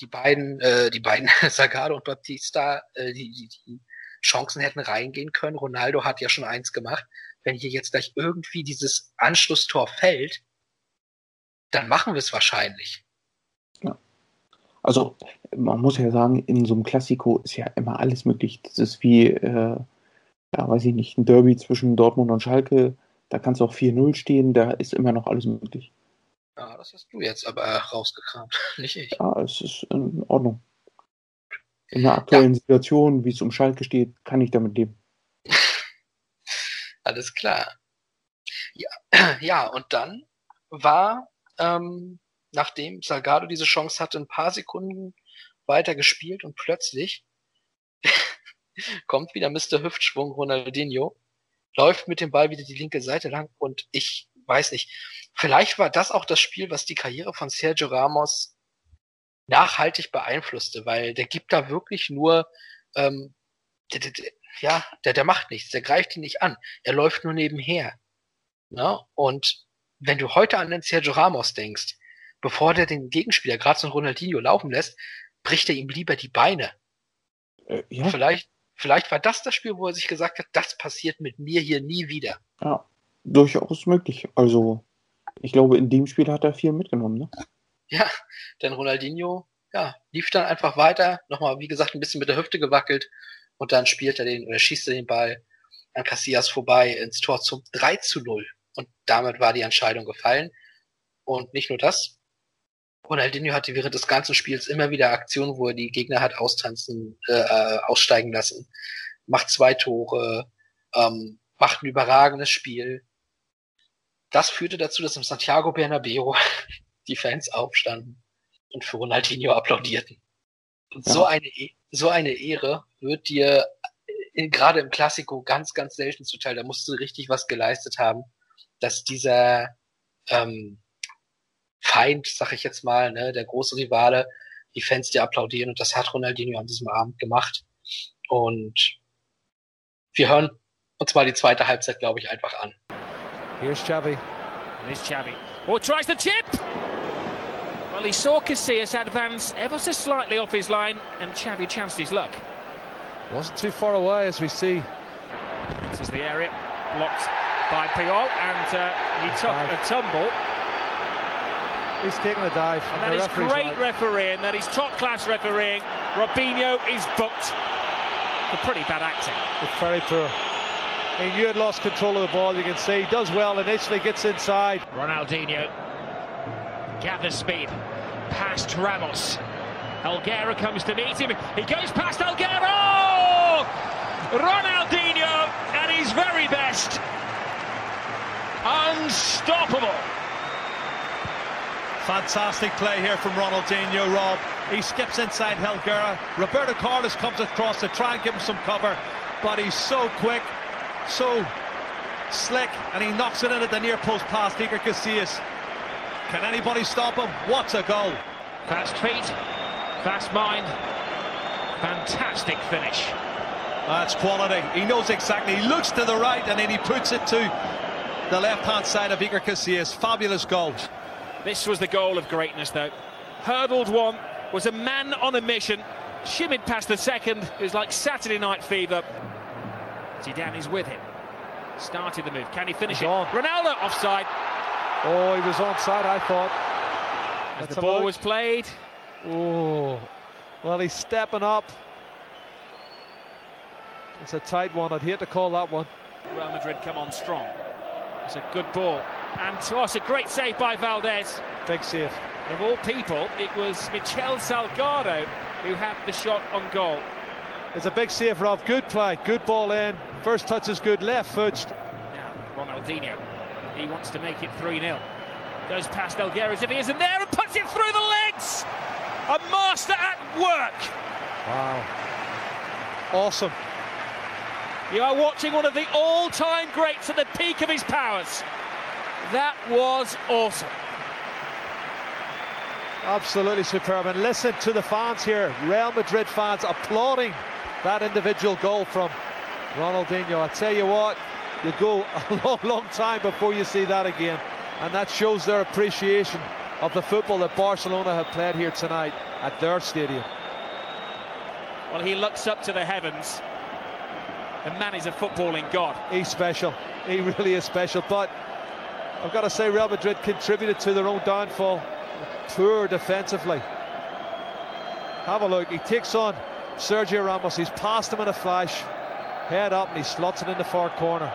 Die beiden, äh, die beiden [laughs] Sagado und Baptista, äh, die, die, die Chancen hätten reingehen können. Ronaldo hat ja schon eins gemacht. Wenn hier jetzt gleich irgendwie dieses Anschlusstor fällt, dann machen wir es wahrscheinlich. Ja. Also man muss ja sagen, in so einem Klassiko ist ja immer alles möglich. Das ist wie, äh, ja, weiß ich nicht, ein Derby zwischen Dortmund und Schalke. Da kann es auch 4-0 stehen, da ist immer noch alles möglich. Ja, das hast du jetzt aber rausgekramt, [laughs] nicht ich. Ja, es ist in Ordnung. In der aktuellen ja. Situation, wie es um Schalke steht, kann ich damit leben. [laughs] Alles klar. Ja, [clears throat] ja und dann war, ähm, nachdem Salgado diese Chance hatte, ein paar Sekunden weiter gespielt und plötzlich [laughs] kommt wieder Mr. Hüftschwung Ronaldinho, läuft mit dem Ball wieder die linke Seite lang und ich weiß nicht, vielleicht war das auch das Spiel, was die Karriere von Sergio Ramos nachhaltig beeinflusste, weil der gibt da wirklich nur, ähm, der, der, der, ja, der, der macht nichts, der greift ihn nicht an, er läuft nur nebenher. Ne? Und wenn du heute an den Sergio Ramos denkst, bevor der den Gegenspieler, gerade so ein Ronaldinho, laufen lässt, bricht er ihm lieber die Beine. Äh, ja. Vielleicht, vielleicht war das das Spiel, wo er sich gesagt hat, das passiert mit mir hier nie wieder. Ja, durchaus möglich. Also, ich glaube, in dem Spiel hat er viel mitgenommen, ne? Ja, denn Ronaldinho, ja, lief dann einfach weiter, nochmal, wie gesagt, ein bisschen mit der Hüfte gewackelt und dann spielt er den oder schießt er den Ball an Casillas vorbei ins Tor zum 3 zu 0. Und damit war die Entscheidung gefallen. Und nicht nur das. Ronaldinho hatte während des ganzen Spiels immer wieder Aktionen, wo er die Gegner hat austanzen, äh, äh aussteigen lassen. Macht zwei Tore, ähm, macht ein überragendes Spiel. Das führte dazu, dass im Santiago Bernabeo [laughs] die Fans aufstanden und für Ronaldinho applaudierten. Und ja. so eine, e, so eine Ehre wird dir in, gerade im Klassiko ganz, ganz selten zuteil. Da musst du richtig was geleistet haben, dass dieser ähm, Feind, sag ich jetzt mal, ne, der große Rivale, die Fans dir applaudieren und das hat Ronaldinho an diesem Abend gemacht. Und wir hören uns mal die zweite Halbzeit, glaube ich, einfach an. Here's Xavi. Here's Xavi. Oh, tries the chip! Well, he saw Casillas advance ever so slightly off his line, and Xavi chanced his luck. Wasn't too far away, as we see. This is the area blocked by Puyol, and uh, he took a tumble. He's taking a dive. And that is great right. refereeing. That is top-class refereeing. Robinho is booked for pretty bad acting. It's very poor. He knew had lost control of the ball. You can see he does well initially, gets inside. Ronaldinho gathers speed past Ramos. Alguera comes to meet him. He goes past Alguera. Oh! Ronaldinho at his very best. Unstoppable. Fantastic play here from Ronaldinho, Rob. He skips inside Helguera. Roberto Carlos comes across to try and give him some cover, but he's so quick, so slick, and he knocks it in at the near post past Iker Casillas. Can anybody stop him? What a goal! Fast feet, fast mind, fantastic finish. That's quality. He knows exactly. He looks to the right and then he puts it to the left-hand side of Iker Casillas. Fabulous goal. This was the goal of greatness, though. Hurdled one, was a man on a mission, shimmied past the second. It was like Saturday night fever. Zidane is with him. Started the move. Can he finish He's it? On. Ronaldo offside. Oh, he was onside, I thought. As the ball was played. Oh, well, he's stepping up. It's a tight one. I'd hate to call that one. Real Madrid come on strong. It's a good ball. And to us, a great save by Valdez. Big save. Of all people, it was Michel Salgado who had the shot on goal. It's a big save, Rob. Good play. Good ball in. First touch is good. Left foot. Now, Ronaldinho he wants to make it 3 0. Goes past Elguera if he isn't there and puts it through the legs. A master at work. Wow. Awesome. You are watching one of the all-time greats at the peak of his powers. That was awesome. Absolutely superb. And listen to the fans here, Real Madrid fans applauding that individual goal from Ronaldinho. I tell you what, you go [laughs] a long, long time before you see that again. And that shows their appreciation of the football that Barcelona have played here tonight at their stadium. Well, he looks up to the heavens. The man is a footballing god. He's special. He really is special. But I've got to say, Real Madrid contributed to their own downfall. Poor defensively. Have a look. He takes on Sergio Ramos. He's passed him in a flash. Head up and he slots it in the far corner.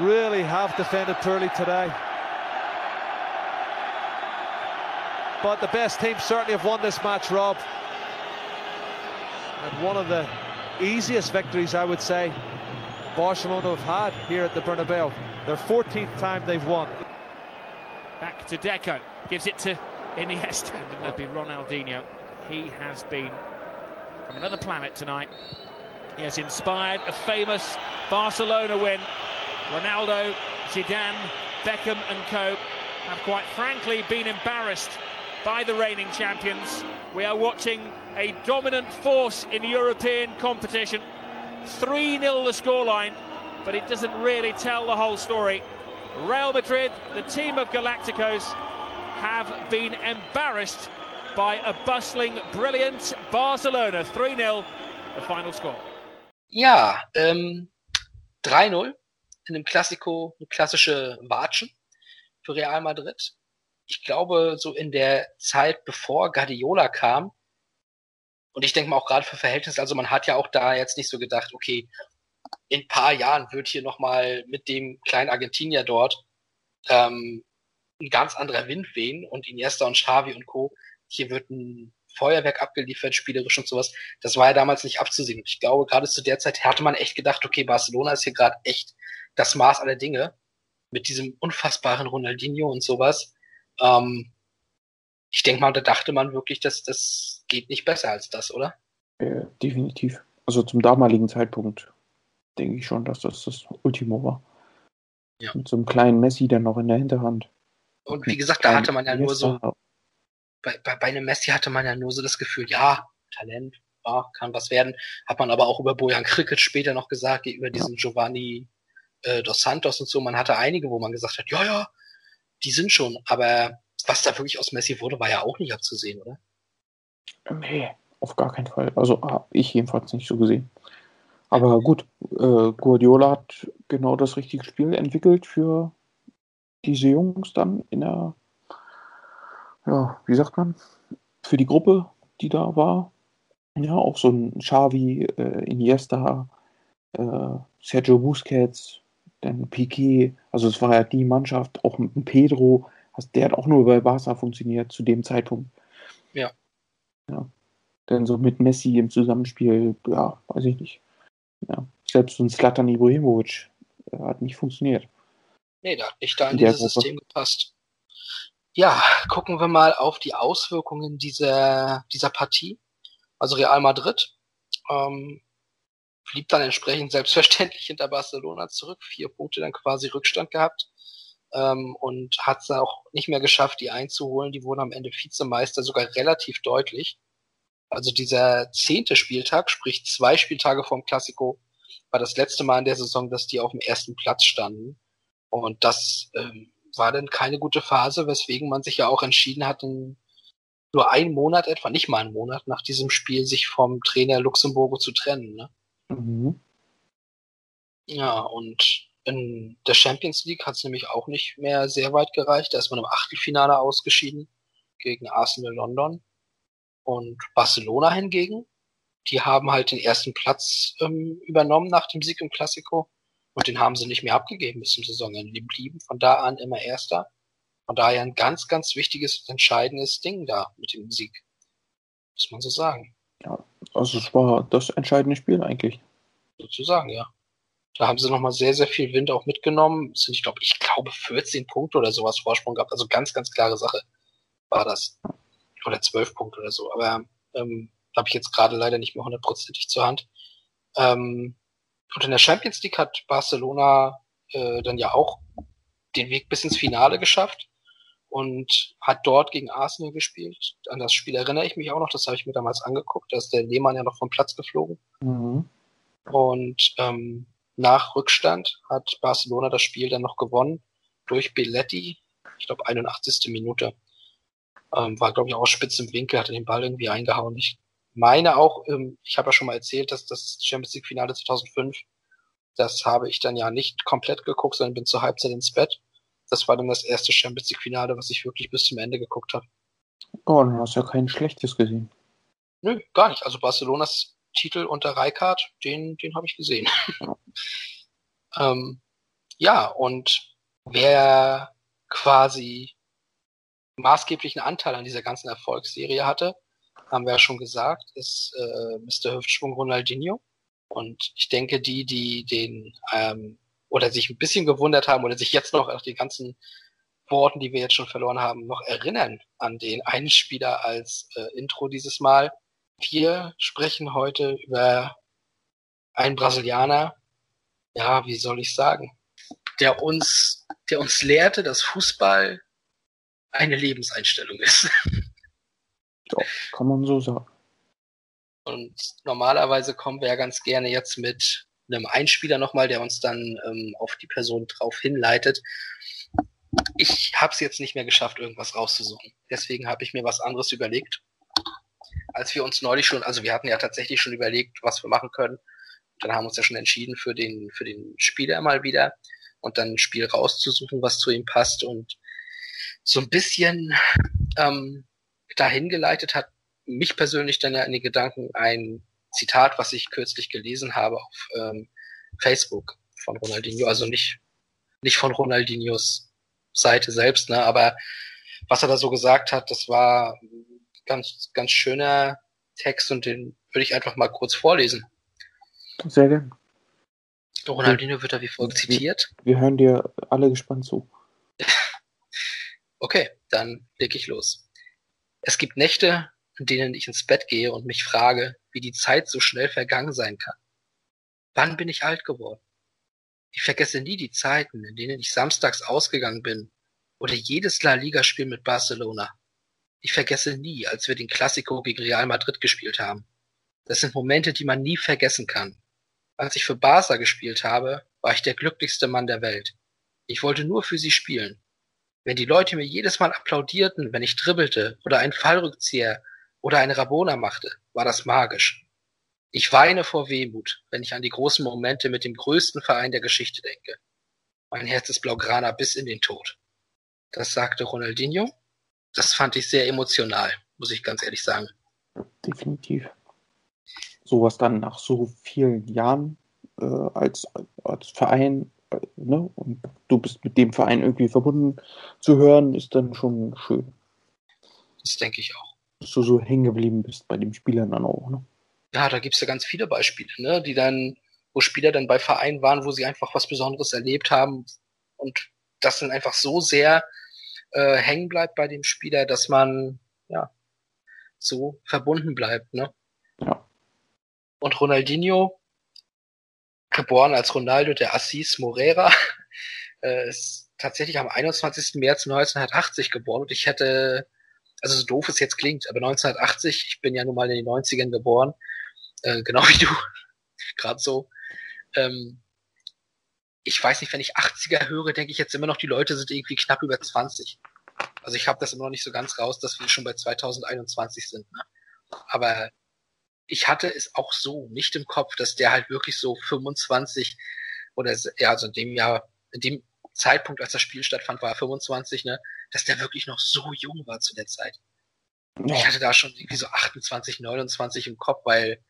Really have defended poorly today. But the best team certainly have won this match, Rob. And one of the easiest victories, I would say, Barcelona have had here at the Bernabeu. Their 14th time they've won. Back to Deco. Gives it to Iniesta. And that'd be Ronaldinho. He has been from another planet tonight. He has inspired a famous Barcelona win. Ronaldo, Zidane, Beckham and co have quite frankly been embarrassed by the reigning champions. We are watching a dominant force in European competition. 3 0 the scoreline, but it doesn't really tell the whole story. Real Madrid, the team of Galacticos, have been embarrassed by a bustling, brilliant Barcelona. 3 0, the final score. Ja, ähm, 3-0 in dem Klassiko, eine klassische Watschen für Real Madrid. Ich glaube, so in der Zeit, bevor Guardiola kam, und ich denke mal auch gerade für Verhältnisse, also man hat ja auch da jetzt nicht so gedacht, okay, in ein paar Jahren wird hier nochmal mit dem kleinen Argentinier dort ähm, ein ganz anderer Wind wehen und Iniesta und Xavi und Co. Hier wird ein Feuerwerk abgeliefert, spielerisch und sowas. Das war ja damals nicht abzusehen. Ich glaube, gerade zu der Zeit hatte man echt gedacht, okay, Barcelona ist hier gerade echt das Maß aller Dinge mit diesem unfassbaren Ronaldinho und sowas. Ähm, ich denke mal, da dachte man wirklich, dass das geht nicht besser als das, oder? Äh, definitiv. Also zum damaligen Zeitpunkt denke ich schon, dass das das Ultimo war. Ja. Mit so einem kleinen Messi dann noch in der Hinterhand. Und wie gesagt, da hatte man ja nur so, bei, bei, bei einem Messi hatte man ja nur so das Gefühl, ja, Talent, ja, kann was werden. Hat man aber auch über Bojan Krikic später noch gesagt, über diesen. Giovanni äh, dos Santos und so. Man hatte einige, wo man gesagt hat, ja, ja, die sind schon. Aber was da wirklich aus Messi wurde, war ja auch nicht abzusehen, oder? Nee, auf gar keinen Fall. Also habe ich jedenfalls nicht so gesehen. Aber gut, äh, Guardiola hat genau das richtige Spiel entwickelt für diese Jungs dann in der, ja, wie sagt man, für die Gruppe, die da war. Ja, auch so ein Xavi, äh, Iniesta, äh, Sergio Busquets, dann Piquet. Also es war ja die Mannschaft, auch mit Pedro. Der hat auch nur bei Barca funktioniert zu dem Zeitpunkt. Ja. Ja. Dann so mit Messi im Zusammenspiel, ja, weiß ich nicht. Ja. Selbst so ein Slatan Ibrahimovic äh, hat nicht funktioniert. Nee, der hat nicht da in, in dieses System gepasst. Ja, gucken wir mal auf die Auswirkungen dieser, dieser Partie. Also Real Madrid ähm, blieb dann entsprechend selbstverständlich hinter Barcelona zurück, vier Punkte dann quasi Rückstand gehabt ähm, und hat es auch nicht mehr geschafft, die einzuholen. Die wurden am Ende Vizemeister, sogar relativ deutlich. Also dieser zehnte Spieltag, sprich zwei Spieltage vorm Klassiko, war das letzte Mal in der Saison, dass die auf dem ersten Platz standen. Und das ähm, war dann keine gute Phase, weswegen man sich ja auch entschieden hat, in nur einen Monat etwa, nicht mal einen Monat nach diesem Spiel, sich vom Trainer Luxemburgo zu trennen. Ne? Mhm. Ja, und in der Champions League hat es nämlich auch nicht mehr sehr weit gereicht. Da ist man im Achtelfinale ausgeschieden gegen Arsenal London. Und Barcelona hingegen, die haben halt den ersten Platz ähm, übernommen nach dem Sieg im Klassiko. Und den haben sie nicht mehr abgegeben bis zum Saisonende. Die blieben von da an immer Erster. Von daher ein ganz, ganz wichtiges, entscheidendes Ding da mit dem Sieg. Muss man so sagen. Ja, also es war das entscheidende Spiel eigentlich. Sozusagen, ja. Da haben sie nochmal sehr, sehr viel Wind auch mitgenommen. Es sind, ich glaube, ich glaube 14 Punkte oder sowas Vorsprung gehabt. Also ganz, ganz klare Sache war das. Oder 12 Punkte oder so. Aber ähm, habe ich jetzt gerade leider nicht mehr hundertprozentig zur Hand. Ähm, Und in der Champions League hat Barcelona äh, dann ja auch den Weg bis ins Finale geschafft und hat dort gegen Arsenal gespielt. An das Spiel erinnere ich mich auch noch, das habe ich mir damals angeguckt. Da ist der Lehmann ja noch vom Platz geflogen. Mhm. Und ähm, nach Rückstand hat Barcelona das Spiel dann noch gewonnen durch Belletti, ich glaube 81. Minute. Ähm, war, glaube ich, auch spitz im Winkel, hatte den Ball irgendwie eingehauen. Ich meine auch, ähm, ich habe ja schon mal erzählt, dass das Champions League Finale 2005, das habe ich dann ja nicht komplett geguckt, sondern bin zur Halbzeit ins Bett. Das war dann das erste Champions League Finale, was ich wirklich bis zum Ende geguckt habe. Oh, dann hast du ja kein schlechtes gesehen. Nö, gar nicht. Also Barcelonas Titel unter Rijkaard, den, den habe ich gesehen. [laughs] ähm, ja, und wer quasi maßgeblichen Anteil an dieser ganzen Erfolgsserie hatte, haben wir ja schon gesagt, ist äh, Mr. Hüftschwung Ronaldinho. Und ich denke, die, die den ähm, oder sich ein bisschen gewundert haben oder sich jetzt noch nach den ganzen Worten, die wir jetzt schon verloren haben, noch erinnern an den einen Spieler als äh, Intro dieses Mal. Wir sprechen heute über einen Brasilianer, ja, wie soll ich sagen, der uns, der uns lehrte, dass Fußball eine Lebenseinstellung ist. [laughs] Ja, kann man so sagen. Und normalerweise kommen wir ja ganz gerne jetzt mit einem Einspieler nochmal, der uns dann ähm, auf die Person drauf hinleitet. Ich habe es jetzt nicht mehr geschafft, irgendwas rauszusuchen. Deswegen habe ich mir was anderes überlegt. Als wir uns neulich schon, also wir hatten ja tatsächlich schon überlegt, was wir machen können. Dann haben wir uns ja schon entschieden für den, für den Spieler mal wieder und dann ein Spiel rauszusuchen, was zu ihm passt. Und so ein bisschen ähm, dahin geleitet hat mich persönlich dann ja in den Gedanken ein Zitat, was ich kürzlich gelesen habe auf ähm, Facebook von Ronaldinho, also nicht, nicht von Ronaldinhos Seite selbst, ne, aber was er da so gesagt hat, das war ganz, ganz schöner Text und den würde ich einfach mal kurz vorlesen. Sehr gerne. Ronaldinho wird da wie folgt zitiert. Wir hören dir alle gespannt zu. [laughs] Okay, dann leg ich los. Es gibt Nächte, in denen ich ins Bett gehe und mich frage, wie die Zeit so schnell vergangen sein kann. Wann bin ich alt geworden? Ich vergesse nie die Zeiten, in denen ich samstags ausgegangen bin oder jedes La Liga-Spiel mit Barcelona. Ich vergesse nie, als wir den Classico gegen Real Madrid gespielt haben. Das sind Momente, die man nie vergessen kann. Als ich für Barca gespielt habe, war ich der glücklichste Mann der Welt. Ich wollte nur für sie spielen. Wenn die Leute mir jedes Mal applaudierten, wenn ich dribbelte oder einen Fallrückzieher oder eine Rabona machte, war das magisch. Ich weine vor Wehmut, wenn ich an die großen Momente mit dem größten Verein der Geschichte denke. Mein Herz ist Blaugrana bis in den Tod. Das sagte Ronaldinho. Das fand ich sehr emotional, muss ich ganz ehrlich sagen. Definitiv. Sowas dann nach so vielen Jahren äh, als, als Verein, ne, und du bist mit dem Verein irgendwie verbunden zu hören, ist dann schon schön. Das denke ich auch dass du so hängen geblieben bist bei dem Spieler dann auch. Ne? Ja, da gibt's ja ganz viele Beispiele, ne? die dann, wo Spieler dann bei Vereinen waren, wo sie einfach was Besonderes erlebt haben und das dann einfach so sehr äh, hängen bleibt bei dem Spieler, dass man ja so verbunden bleibt. Ne? Ja. Und Ronaldinho, geboren als Ronaldo de Assis Moreira, [laughs] äh, ist tatsächlich am 21. März 1980 geboren und ich hätte also so doof es jetzt klingt, aber 1980, ich bin ja nun mal in den 90ern geboren, äh, genau wie du, [laughs] gerade so. Ähm, ich weiß nicht, wenn ich 80er höre, denke ich jetzt immer noch, die Leute sind irgendwie knapp über 20. Also ich habe das immer noch nicht so ganz raus, dass wir schon bei 2021 sind. Ne? Aber ich hatte es auch so nicht im Kopf, dass der halt wirklich so 25 oder ja, also in dem Jahr, in dem Zeitpunkt, als das Spiel stattfand, war er 25, ne, dass der wirklich noch so jung war zu der Zeit. Ja. Ich hatte da schon irgendwie so 28, 29 im Kopf, weil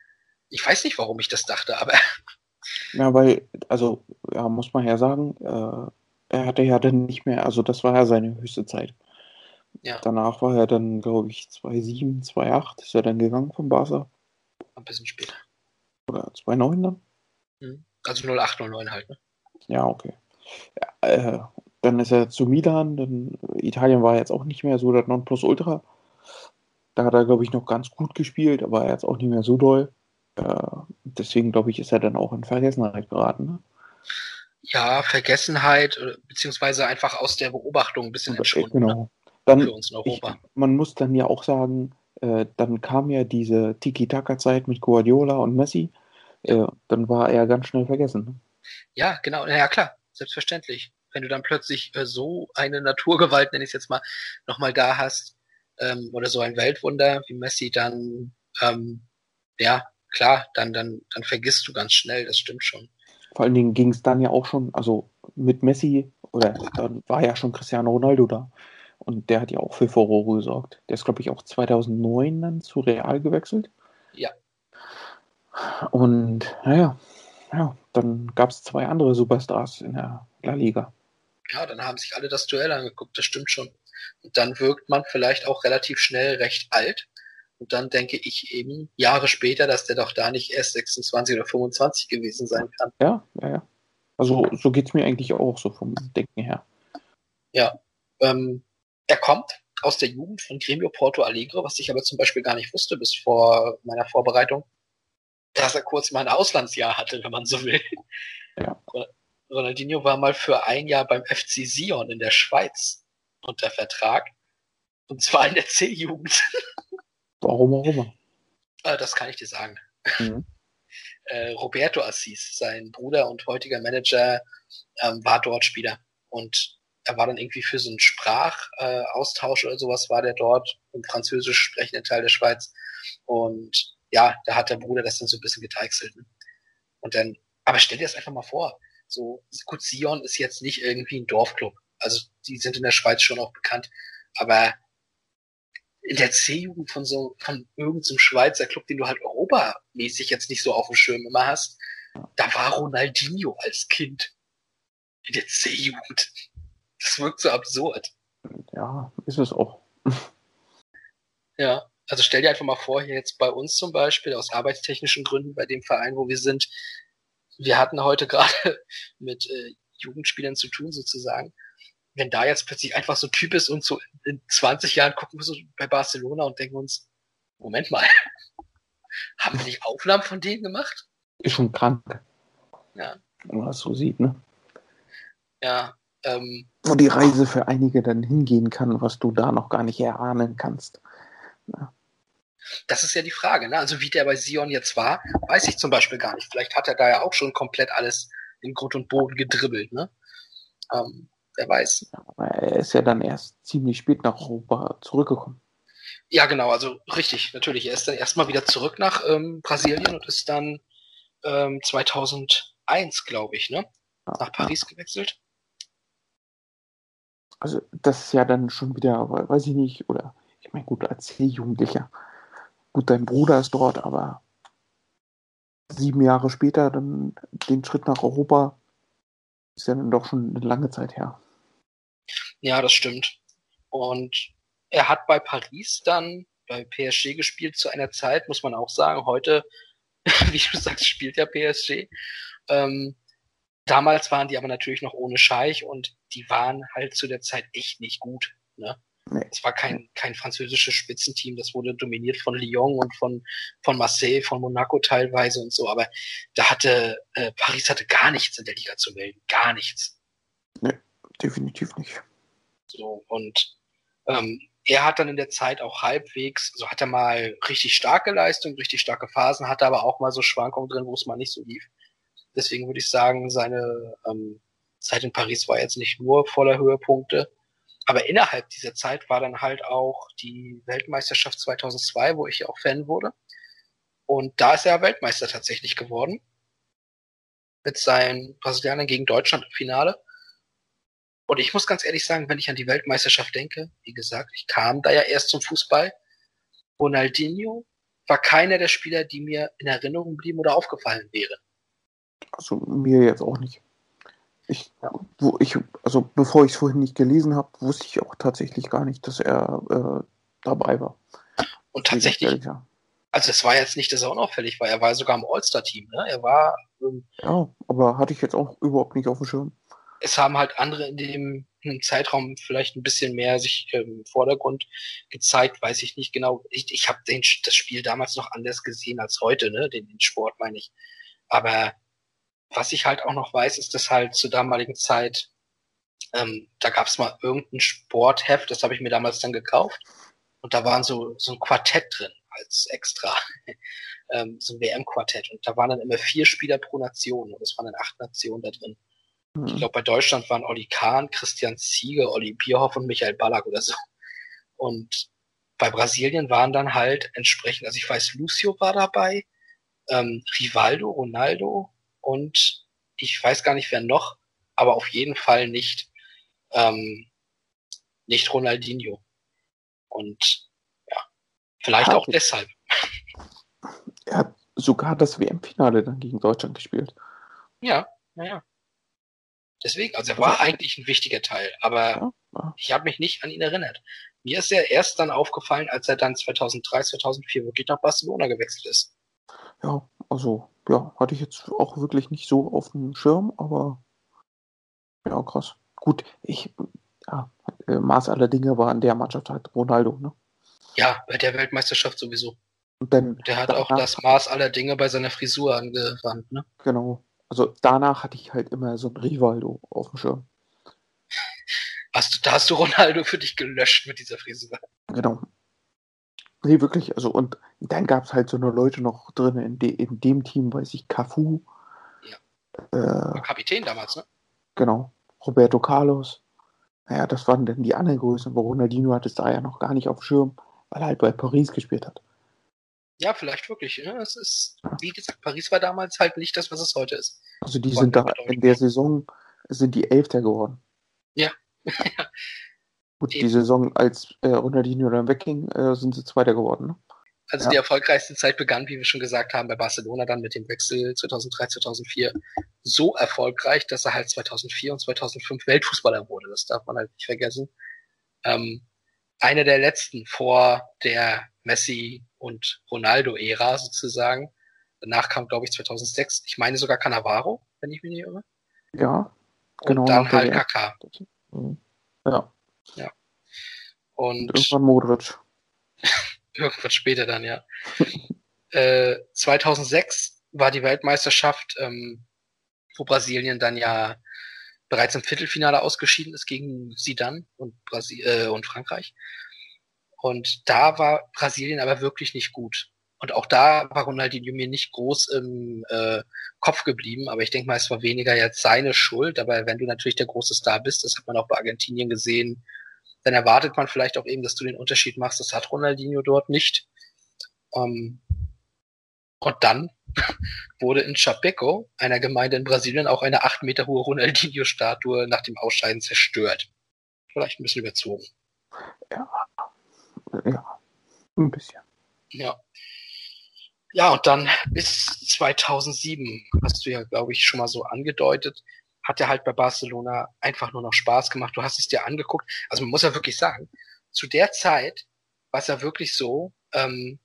ich weiß nicht, warum ich das dachte, aber. [laughs] Ja, weil, also, ja, muss man ja sagen, äh, er hatte ja dann nicht mehr, also das war ja seine höchste Zeit. Ja. Danach war er dann, glaube ich, 2,7, 2,8 ist er dann gegangen vom Barca. Ein bisschen später. Oder 2,9 dann? Hm. Also 08, 09 halt, ne? Ja, okay. Ja, äh, dann ist er zu Milan, dann Italien war jetzt auch nicht mehr so das Nonplusultra. Da hat er, glaube ich, noch ganz gut gespielt, aber er jetzt auch nicht mehr so doll. Äh, deswegen glaube ich, ist er dann auch in Vergessenheit geraten. Ne? Ja, Vergessenheit, äh, beziehungsweise einfach aus der Beobachtung ein bisschen entschwunden. Genau. Ne? Dann, Für uns in Europa. Ich, man muss dann ja auch sagen, äh, dann kam ja diese Tiki-Taka-Zeit mit Guardiola und Messi. Äh, dann war er ganz schnell vergessen. Ne? Ja, genau. Ja, klar. Selbstverständlich. Wenn du dann plötzlich äh, so eine Naturgewalt, nenne ich es jetzt mal, nochmal da hast, ähm, oder so ein Weltwunder wie Messi, dann, ähm, ja, klar, dann, dann, dann vergisst du ganz schnell, das stimmt schon. Vor allen Dingen ging es dann ja auch schon, also mit Messi, oder dann war ja schon Cristiano Ronaldo da. Und der hat ja auch für Furore gesorgt. Der ist, glaube ich, auch 2009 dann zu Real gewechselt. Ja. Und naja, ja, dann gab es zwei andere Superstars in der La Liga. Ja, dann haben sich alle das Duell angeguckt, das stimmt schon. Und dann wirkt man vielleicht auch relativ schnell recht alt. Und dann denke ich eben Jahre später, dass der doch da nicht erst 26 oder 25 gewesen sein kann. Ja, ja, ja. Also so geht es mir eigentlich auch so vom Denken her. Ja. Ähm, er kommt aus der Jugend von Gremio Porto Alegre, was ich aber zum Beispiel gar nicht wusste bis vor meiner Vorbereitung, dass er kurz mal ein Auslandsjahr hatte, wenn man so will. Ja. Ronaldinho war mal für ein Jahr beim FC Sion in der Schweiz unter Vertrag. Und zwar in der C-Jugend. [laughs] Warum auch immer. Äh, das kann ich dir sagen. Mhm. [laughs] Äh, Roberto Assis, sein Bruder und heutiger Manager, ähm, war dort Spieler. Und er war dann irgendwie für so einen Sprachaustausch oder sowas, war der dort im französisch sprechenden Teil der Schweiz. Und ja, da hat der Bruder das dann so ein bisschen geteichselt. Ne? Und dann, aber stell dir das einfach mal vor. So, gut, Sion ist jetzt nicht irgendwie ein Dorfclub. Also, die sind in der Schweiz schon auch bekannt. Aber in der C-Jugend von so, von irgendeinem Schweizer Club, den du halt europamäßig jetzt nicht so auf dem Schirm immer hast, da war Ronaldinho als Kind. In der C-Jugend. Das wirkt so absurd. Ja, ist es auch. Ja, also stell dir einfach mal vor, hier jetzt bei uns zum Beispiel, aus arbeitstechnischen Gründen, bei dem Verein, wo wir sind, wir hatten heute [laughs] gerade mit äh, Jugendspielern zu tun, sozusagen. Wenn da jetzt plötzlich einfach so ein Typ ist und so in 20 Jahren gucken wir so bei Barcelona und denken uns, Moment mal, [laughs] haben wir nicht Aufnahmen von denen gemacht? Ist schon krank. Ja. Wenn man das so sieht, ne? Ja, ähm, Wo die Reise für einige dann hingehen kann, was du da noch gar nicht erahnen kannst. Ja. Das ist ja die Frage, ne? Also wie der bei Sion jetzt war, weiß ich zum Beispiel gar nicht. Vielleicht hat er da ja auch schon komplett alles in Grund und Boden gedribbelt, ne? Ähm, wer weiß. Aber er ist ja dann erst ziemlich spät nach Europa zurückgekommen. Ja, genau, also richtig, natürlich. Er ist dann erstmal wieder zurück nach ähm, Brasilien und ist dann ähm, 2001, glaube ich, ne? Nach Paris gewechselt. Also das ist ja dann schon wieder, weiß ich nicht, oder ich meine, gut, als C-Jugendlicher, gut, dein Bruder ist dort, aber sieben Jahre später dann den Schritt nach Europa ist ja dann doch schon eine lange Zeit her. Ja, das stimmt. Und er hat bei Paris dann bei PSG gespielt zu einer Zeit, muss man auch sagen. Heute, [laughs] wie du sagst, spielt ja PSG. Ähm, damals waren die aber natürlich noch ohne Scheich und die waren halt zu der Zeit echt nicht gut. Ne? Nee. Es war kein, kein französisches Spitzenteam, das wurde dominiert von Lyon und von, von Marseille, von Monaco teilweise und so, aber da hatte, äh, Paris hatte gar nichts in der Liga zu melden. Gar nichts. Definitiv nicht. So, und ähm, er hat dann in der Zeit auch halbwegs, so hat er mal richtig starke Leistung, richtig starke Phasen, hatte aber auch mal so Schwankungen drin, wo es mal nicht so lief. Deswegen würde ich sagen, seine ähm, Zeit in Paris war jetzt nicht nur voller Höhepunkte, aber innerhalb dieser Zeit war dann halt auch die Weltmeisterschaft 2002, wo ich ja auch Fan wurde. Und da ist er Weltmeister tatsächlich geworden. Mit seinen Brasilianern gegen Deutschland im Finale. Und ich muss ganz ehrlich sagen, wenn ich an die Weltmeisterschaft denke, wie gesagt, ich kam da ja erst zum Fußball. Ronaldinho war keiner der Spieler, die mir in Erinnerung blieben oder aufgefallen wären. Also mir jetzt auch nicht. Ich, wo ich, also bevor ich es vorhin nicht gelesen habe, wusste ich auch tatsächlich gar nicht, dass er äh, dabei war. Und tatsächlich, also es war jetzt nicht, dass er unauffällig war, er war sogar im All-Star-Team, ne? Er war, ähm, ja, aber hatte ich jetzt auch überhaupt nicht auf dem Schirm. es haben halt andere in dem Zeitraum vielleicht ein bisschen mehr sich ähm, im Vordergrund gezeigt, weiß ich nicht genau. Ich, ich habe das Spiel damals noch anders gesehen als heute, ne? Den, den Sport meine ich. Aber was ich halt auch noch weiß, ist, dass halt zur damaligen Zeit, ähm, da gab es mal irgendein Sportheft, das habe ich mir damals dann gekauft. Und da waren so, so ein Quartett drin als extra. [laughs] ähm, so ein WM-Quartett. Und da waren dann immer vier Spieler pro Nation. Und es waren dann acht Nationen da drin. Ich glaube, bei Deutschland waren Olli Kahn, Christian Ziege, Olli Bierhoff und Michael Ballack oder so. Und bei Brasilien waren dann halt entsprechend, also ich weiß, Lucio war dabei, ähm, Rivaldo, Ronaldo und ich weiß gar nicht, wer noch, aber auf jeden Fall nicht, ähm, nicht Ronaldinho. Und ja, vielleicht auch deshalb. [laughs] Er hat sogar das WM-Finale dann gegen Deutschland gespielt. Ja, naja. Deswegen, also er war eigentlich ein wichtiger Teil, aber Ja, ja. ich habe mich nicht an ihn erinnert. Mir ist er erst dann aufgefallen, als er dann 2003, 2004 wirklich nach Barcelona gewechselt ist. Ja, also, ja, hatte ich jetzt auch wirklich nicht so auf dem Schirm, aber ja, krass. Gut, ich, ja, äh, Maß aller Dinge war in der Mannschaft halt Ronaldo, ne? Ja, bei der Weltmeisterschaft sowieso. Und dann, Der hat auch danach- das Maß aller Dinge bei seiner Frisur angewandt, ne? Genau. Also danach hatte ich halt immer so ein Rivaldo auf dem Schirm. Hast du, da hast du Ronaldo für dich gelöscht mit dieser Frisur. Genau. Nee, wirklich. Also, und dann gab es halt so eine Leute noch drin in, de, in dem Team, weiß ich, Cafu. Äh, War Kapitän damals, ne? genau. Roberto Carlos. Naja, das waren dann die anderen Größen, wo Ronaldinho hat es da ja noch gar nicht auf dem Schirm, weil er halt bei Paris gespielt hat. Ja, vielleicht wirklich. Ne? Es ist, wie gesagt, Paris war damals halt nicht das, was es heute ist. Also die War sind da in der Saison sind die Elfter geworden. Ja. [laughs] Gut, Eben. die Saison, als äh, Ronaldinho dann wegging, äh, sind sie Zweiter geworden. Ne? Also Ja. die erfolgreichste Zeit begann, wie wir schon gesagt haben, bei Barcelona dann mit dem Wechsel 2003, 2004 so erfolgreich, dass er halt 2004 und 2005 Weltfußballer wurde. Das darf man halt nicht vergessen. Ähm, einer der letzten vor der Messi und Ronaldo-Ära sozusagen. Danach kam, glaube ich, 2006, ich meine sogar Cannavaro, wenn ich mich nicht irre. Ja, Und genau. dann nach der halt WM. Kaká. Ja, Und und irgendwann Modric. [laughs] Irgendwann später dann, ja. [laughs] äh, 2006 war die Weltmeisterschaft, ähm, wo Brasilien dann ja bereits im Viertelfinale ausgeschieden ist gegen Sidan und, Brasi äh, und Frankreich. Und da war Brasilien aber wirklich nicht gut. Und auch da war Ronaldinho mir nicht groß im äh, Kopf geblieben, aber ich denke mal, es war weniger jetzt seine Schuld. Aber wenn du natürlich der große Star bist, das hat man auch bei Argentinien gesehen, dann erwartet man vielleicht auch eben, dass du den Unterschied machst. Das hat Ronaldinho dort nicht. Ähm, und dann [laughs] wurde in Chapeco, einer Gemeinde in Brasilien, auch eine acht Meter hohe Ronaldinho-Statue nach dem Ausscheiden zerstört. Vielleicht ein bisschen überzogen. Ja, ein bisschen. Ja. Ja, und dann bis 2007, hast du ja, glaube ich, schon mal so angedeutet, hat er halt bei Barcelona einfach nur noch Spaß gemacht. Du hast es dir angeguckt. Also man muss ja wirklich sagen, zu der Zeit war es ja wirklich so, ähm,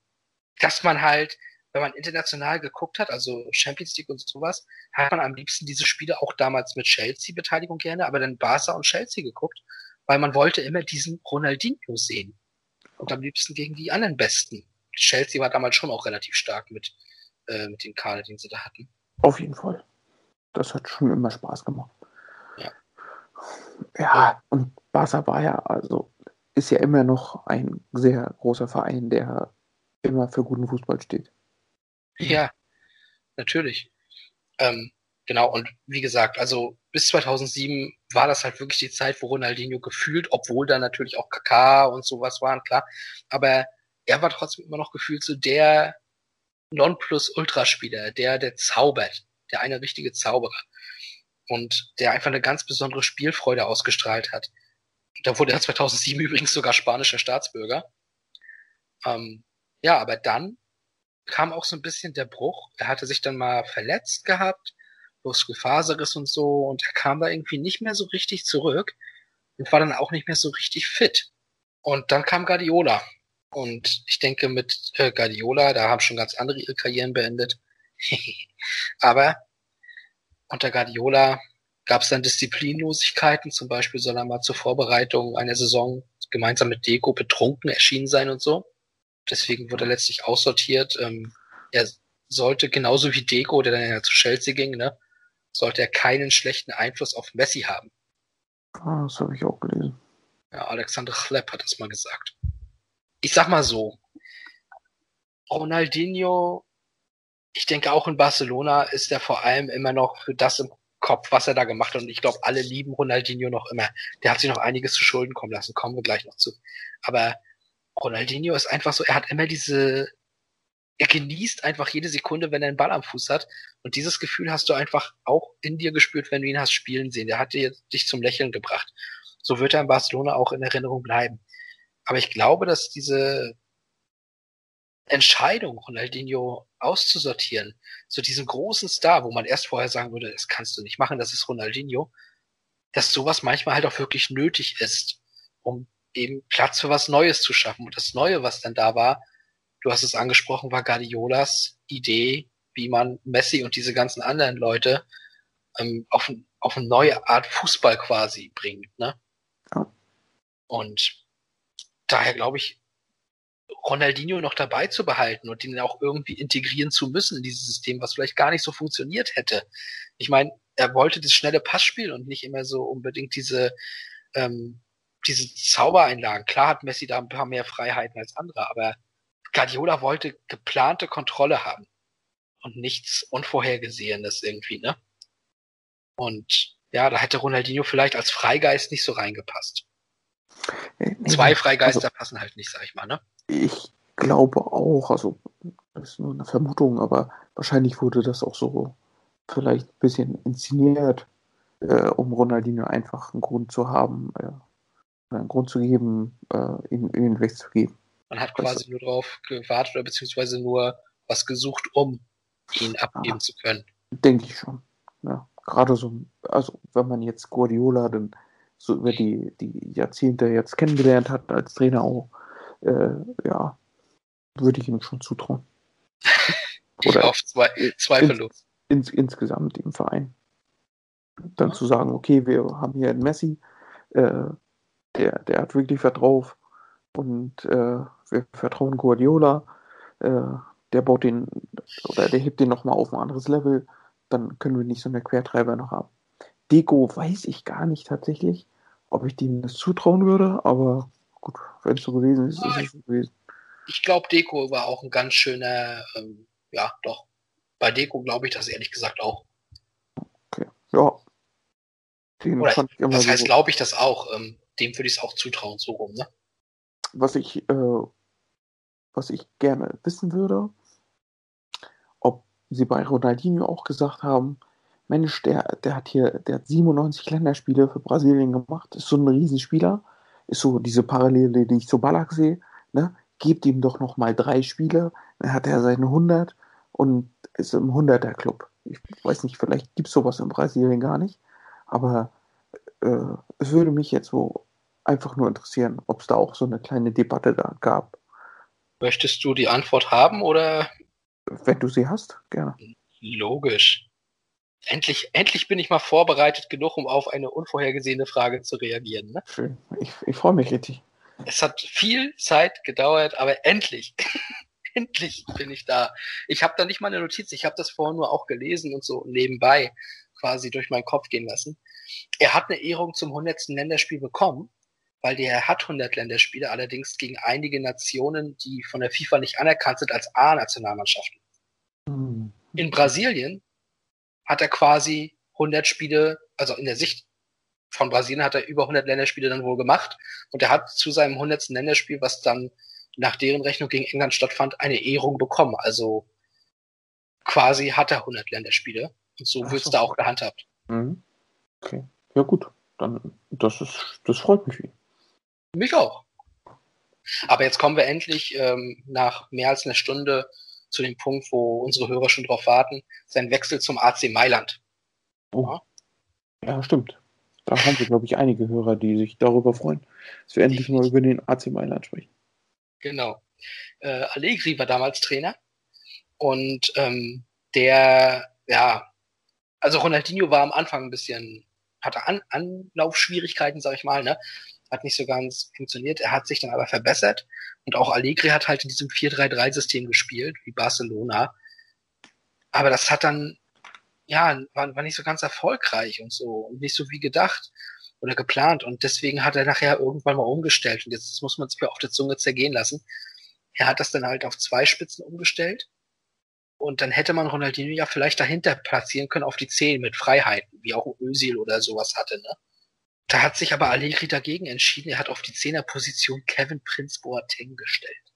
dass man halt, wenn man international geguckt hat, also Champions League und sowas, hat man am liebsten diese Spiele auch damals mit Chelsea-Beteiligung gerne, aber dann Barca und Chelsea geguckt, weil man wollte immer diesen Ronaldinho sehen. Und am liebsten gegen die anderen Besten. Chelsea war damals schon auch relativ stark mit, äh, mit dem Kader, den sie da hatten. Auf jeden Fall. Das hat schon immer Spaß gemacht. Ja. Ja, und Barca war ja, also ist ja immer noch ein sehr großer Verein, der immer für guten Fußball steht. Ja, natürlich. Ähm, genau, und wie gesagt, also bis 2007 war das halt wirklich die Zeit, wo Ronaldinho gefühlt, obwohl da natürlich auch Kaká und sowas waren, klar, aber er war trotzdem immer noch gefühlt so der Nonplus-Ultraspieler, der, der zaubert, der eine richtige Zauberer und der einfach eine ganz besondere Spielfreude ausgestrahlt hat. Da wurde er 2007 übrigens sogar spanischer Staatsbürger. Ähm, ja, aber dann kam auch so ein bisschen der Bruch. Er hatte sich dann mal verletzt gehabt, Muskelfaserriss und so, und er kam da irgendwie nicht mehr so richtig zurück und war dann auch nicht mehr so richtig fit. Und dann kam Guardiola. Und ich denke, mit äh, Guardiola, da haben schon ganz andere ihre Karrieren beendet. [laughs] Aber unter Guardiola gab es dann Disziplinlosigkeiten, zum Beispiel soll er mal zur Vorbereitung einer Saison gemeinsam mit Deko betrunken erschienen sein und so. Deswegen wurde er letztlich aussortiert. Ähm, er sollte genauso wie Deko, der dann ja zu Chelsea ging, ne, sollte er keinen schlechten Einfluss auf Messi haben. Ah, das habe ich auch gelesen. Ja, Alexander Chlepp hat das mal gesagt. Ich sag mal so, Ronaldinho, ich denke auch in Barcelona ist er vor allem immer noch für das im Kopf, was er da gemacht hat. Und ich glaube, alle lieben Ronaldinho noch immer. Der hat sich noch einiges zu Schulden kommen lassen, kommen wir gleich noch zu. Aber Ronaldinho ist einfach so, er hat immer diese, er genießt einfach jede Sekunde, wenn er einen Ball am Fuß hat. Und dieses Gefühl hast du einfach auch in dir gespürt, wenn du ihn hast spielen sehen. Der hat dir, dich zum Lächeln gebracht. So wird er in Barcelona auch in Erinnerung bleiben. Aber ich glaube, dass diese Entscheidung, Ronaldinho auszusortieren, zu diesem großen Star, wo man erst vorher sagen würde, das kannst du nicht machen, das ist Ronaldinho, dass sowas manchmal halt auch wirklich nötig ist, um eben Platz für was Neues zu schaffen. Und das Neue, was dann da war, du hast es angesprochen, war Guardiolas Idee, wie man Messi und diese ganzen anderen Leute ähm, auf, auf eine neue Art Fußball quasi bringt. Ne? Ja. Und daher glaube ich, Ronaldinho noch dabei zu behalten und ihn auch irgendwie integrieren zu müssen in dieses System, was vielleicht gar nicht so funktioniert hätte. Ich meine, er wollte das schnelle Passspiel und nicht immer so unbedingt diese ähm, diese Zaubereinlagen. Klar hat Messi da ein paar mehr Freiheiten als andere, aber Guardiola wollte geplante Kontrolle haben und nichts Unvorhergesehenes irgendwie, ne? Und ja, da hätte Ronaldinho vielleicht als Freigeist nicht so reingepasst. Nee, Zwei Freigeister also, passen halt nicht, sag ich mal, ne? Ich glaube auch, also das ist nur eine Vermutung, aber wahrscheinlich wurde das auch so vielleicht ein bisschen inszeniert, äh, um Ronaldinho einfach einen Grund zu haben, äh, einen Grund zu geben, äh, ihn, ihn wegzugeben. Man hat quasi weißt du? nur darauf gewartet oder beziehungsweise nur was gesucht, um ihn abgeben ah, zu können. Denke ich schon. Ja, gerade so, also wenn man jetzt Guardiola dann so über die, die Jahrzehnte jetzt kennengelernt hat als Trainer auch, äh, ja, würde ich ihm schon zutrauen. [laughs] Oder auf zwei, zweifellos. Ins, ins, insgesamt im Verein. Dann ja. zu sagen, okay, wir haben hier einen Messi, äh, der, der hat wirklich drauf und äh, wir vertrauen Guardiola, äh, der baut den oder der hebt den nochmal auf ein anderes Level, dann können wir nicht so eine Quertreiber noch haben. Deko weiß ich gar nicht tatsächlich, ob ich dem das zutrauen würde, aber gut, wenn es so gewesen ist, ist es so gewesen. Ich glaube, Deko war auch ein ganz schöner, ähm, ja, doch. Bei Deko glaube ich das ehrlich gesagt auch. Okay, ja. Den Oder, fand ich immer so heißt, glaube ich das auch? Ähm, dem würde ich es auch zutrauen, so rum, ne? Was ich, äh, was ich gerne wissen würde, ob sie bei Ronaldinho auch gesagt haben, Mensch, der, der hat hier, der hat 97 Länderspiele für Brasilien gemacht, ist so ein Riesenspieler, ist so diese Parallele, die ich zu Ballack sehe, ne? Gebt ihm doch noch mal drei Spiele, dann hat er seine 100 und ist im 100er Club. Ich weiß nicht, vielleicht gibt es sowas in Brasilien gar nicht, aber äh, es würde mich jetzt so einfach nur interessieren, ob es da auch so eine kleine Debatte da gab. Möchtest du die Antwort haben oder? Wenn du sie hast, gerne. Logisch. Endlich, endlich bin ich mal vorbereitet genug, um auf eine unvorhergesehene Frage zu reagieren. Ne? Schön. Ich, ich freue mich richtig. Es hat viel Zeit gedauert, aber endlich, [laughs] endlich bin ich da. Ich habe da nicht mal eine Notiz, ich habe das vorhin nur auch gelesen und so nebenbei quasi durch meinen Kopf gehen lassen. Er hat eine Ehrung zum 100. Länderspiel bekommen, weil der hat 100 Länderspiele, allerdings gegen einige Nationen, die von der FIFA nicht anerkannt sind als A-Nationalmannschaften. Mhm. In Brasilien hat er quasi 100 Spiele, also in der Sicht von Brasilien hat er über 100 Länderspiele dann wohl gemacht und er hat zu seinem 100. Länderspiel, was dann nach deren Rechnung gegen England stattfand, eine Ehrung bekommen. Also quasi hat er 100 Länderspiele und so wird es da auch gehandhabt. Mhm. Okay, ja gut, dann das ist, das freut mich. Mich auch. Aber jetzt kommen wir endlich ähm, nach mehr als einer Stunde zu dem Punkt, wo unsere Hörer schon drauf warten, sein Wechsel zum AC Mailand. Oh. Ja, ja stimmt. Da haben wir, glaube ich, einige Hörer, die sich darüber freuen, dass wir endlich mal über den AC Mailand sprechen. Genau. Äh, Allegri war damals Trainer und ähm, der, ja, also Ronaldinho war am Anfang ein bisschen hatte An Anlaufschwierigkeiten, sag ich mal, ne? Hat nicht so ganz funktioniert. Er hat sich dann aber verbessert. Und auch Allegri hat halt in diesem 4-3-3-System gespielt, wie Barcelona. Aber das hat dann, ja, war, war nicht so ganz erfolgreich und so und nicht so wie gedacht oder geplant. Und deswegen hat er nachher irgendwann mal umgestellt. Und jetzt muss man sich auf der Zunge zergehen lassen. Er hat das dann halt auf zwei Spitzen umgestellt. Und dann hätte man Ronaldinho ja vielleicht dahinter platzieren können auf die Zehn mit Freiheiten, wie auch Özil oder sowas hatte, ne? Da hat sich aber Allegri dagegen entschieden. Er hat auf die Zehnerposition Kevin Prince Boateng gestellt.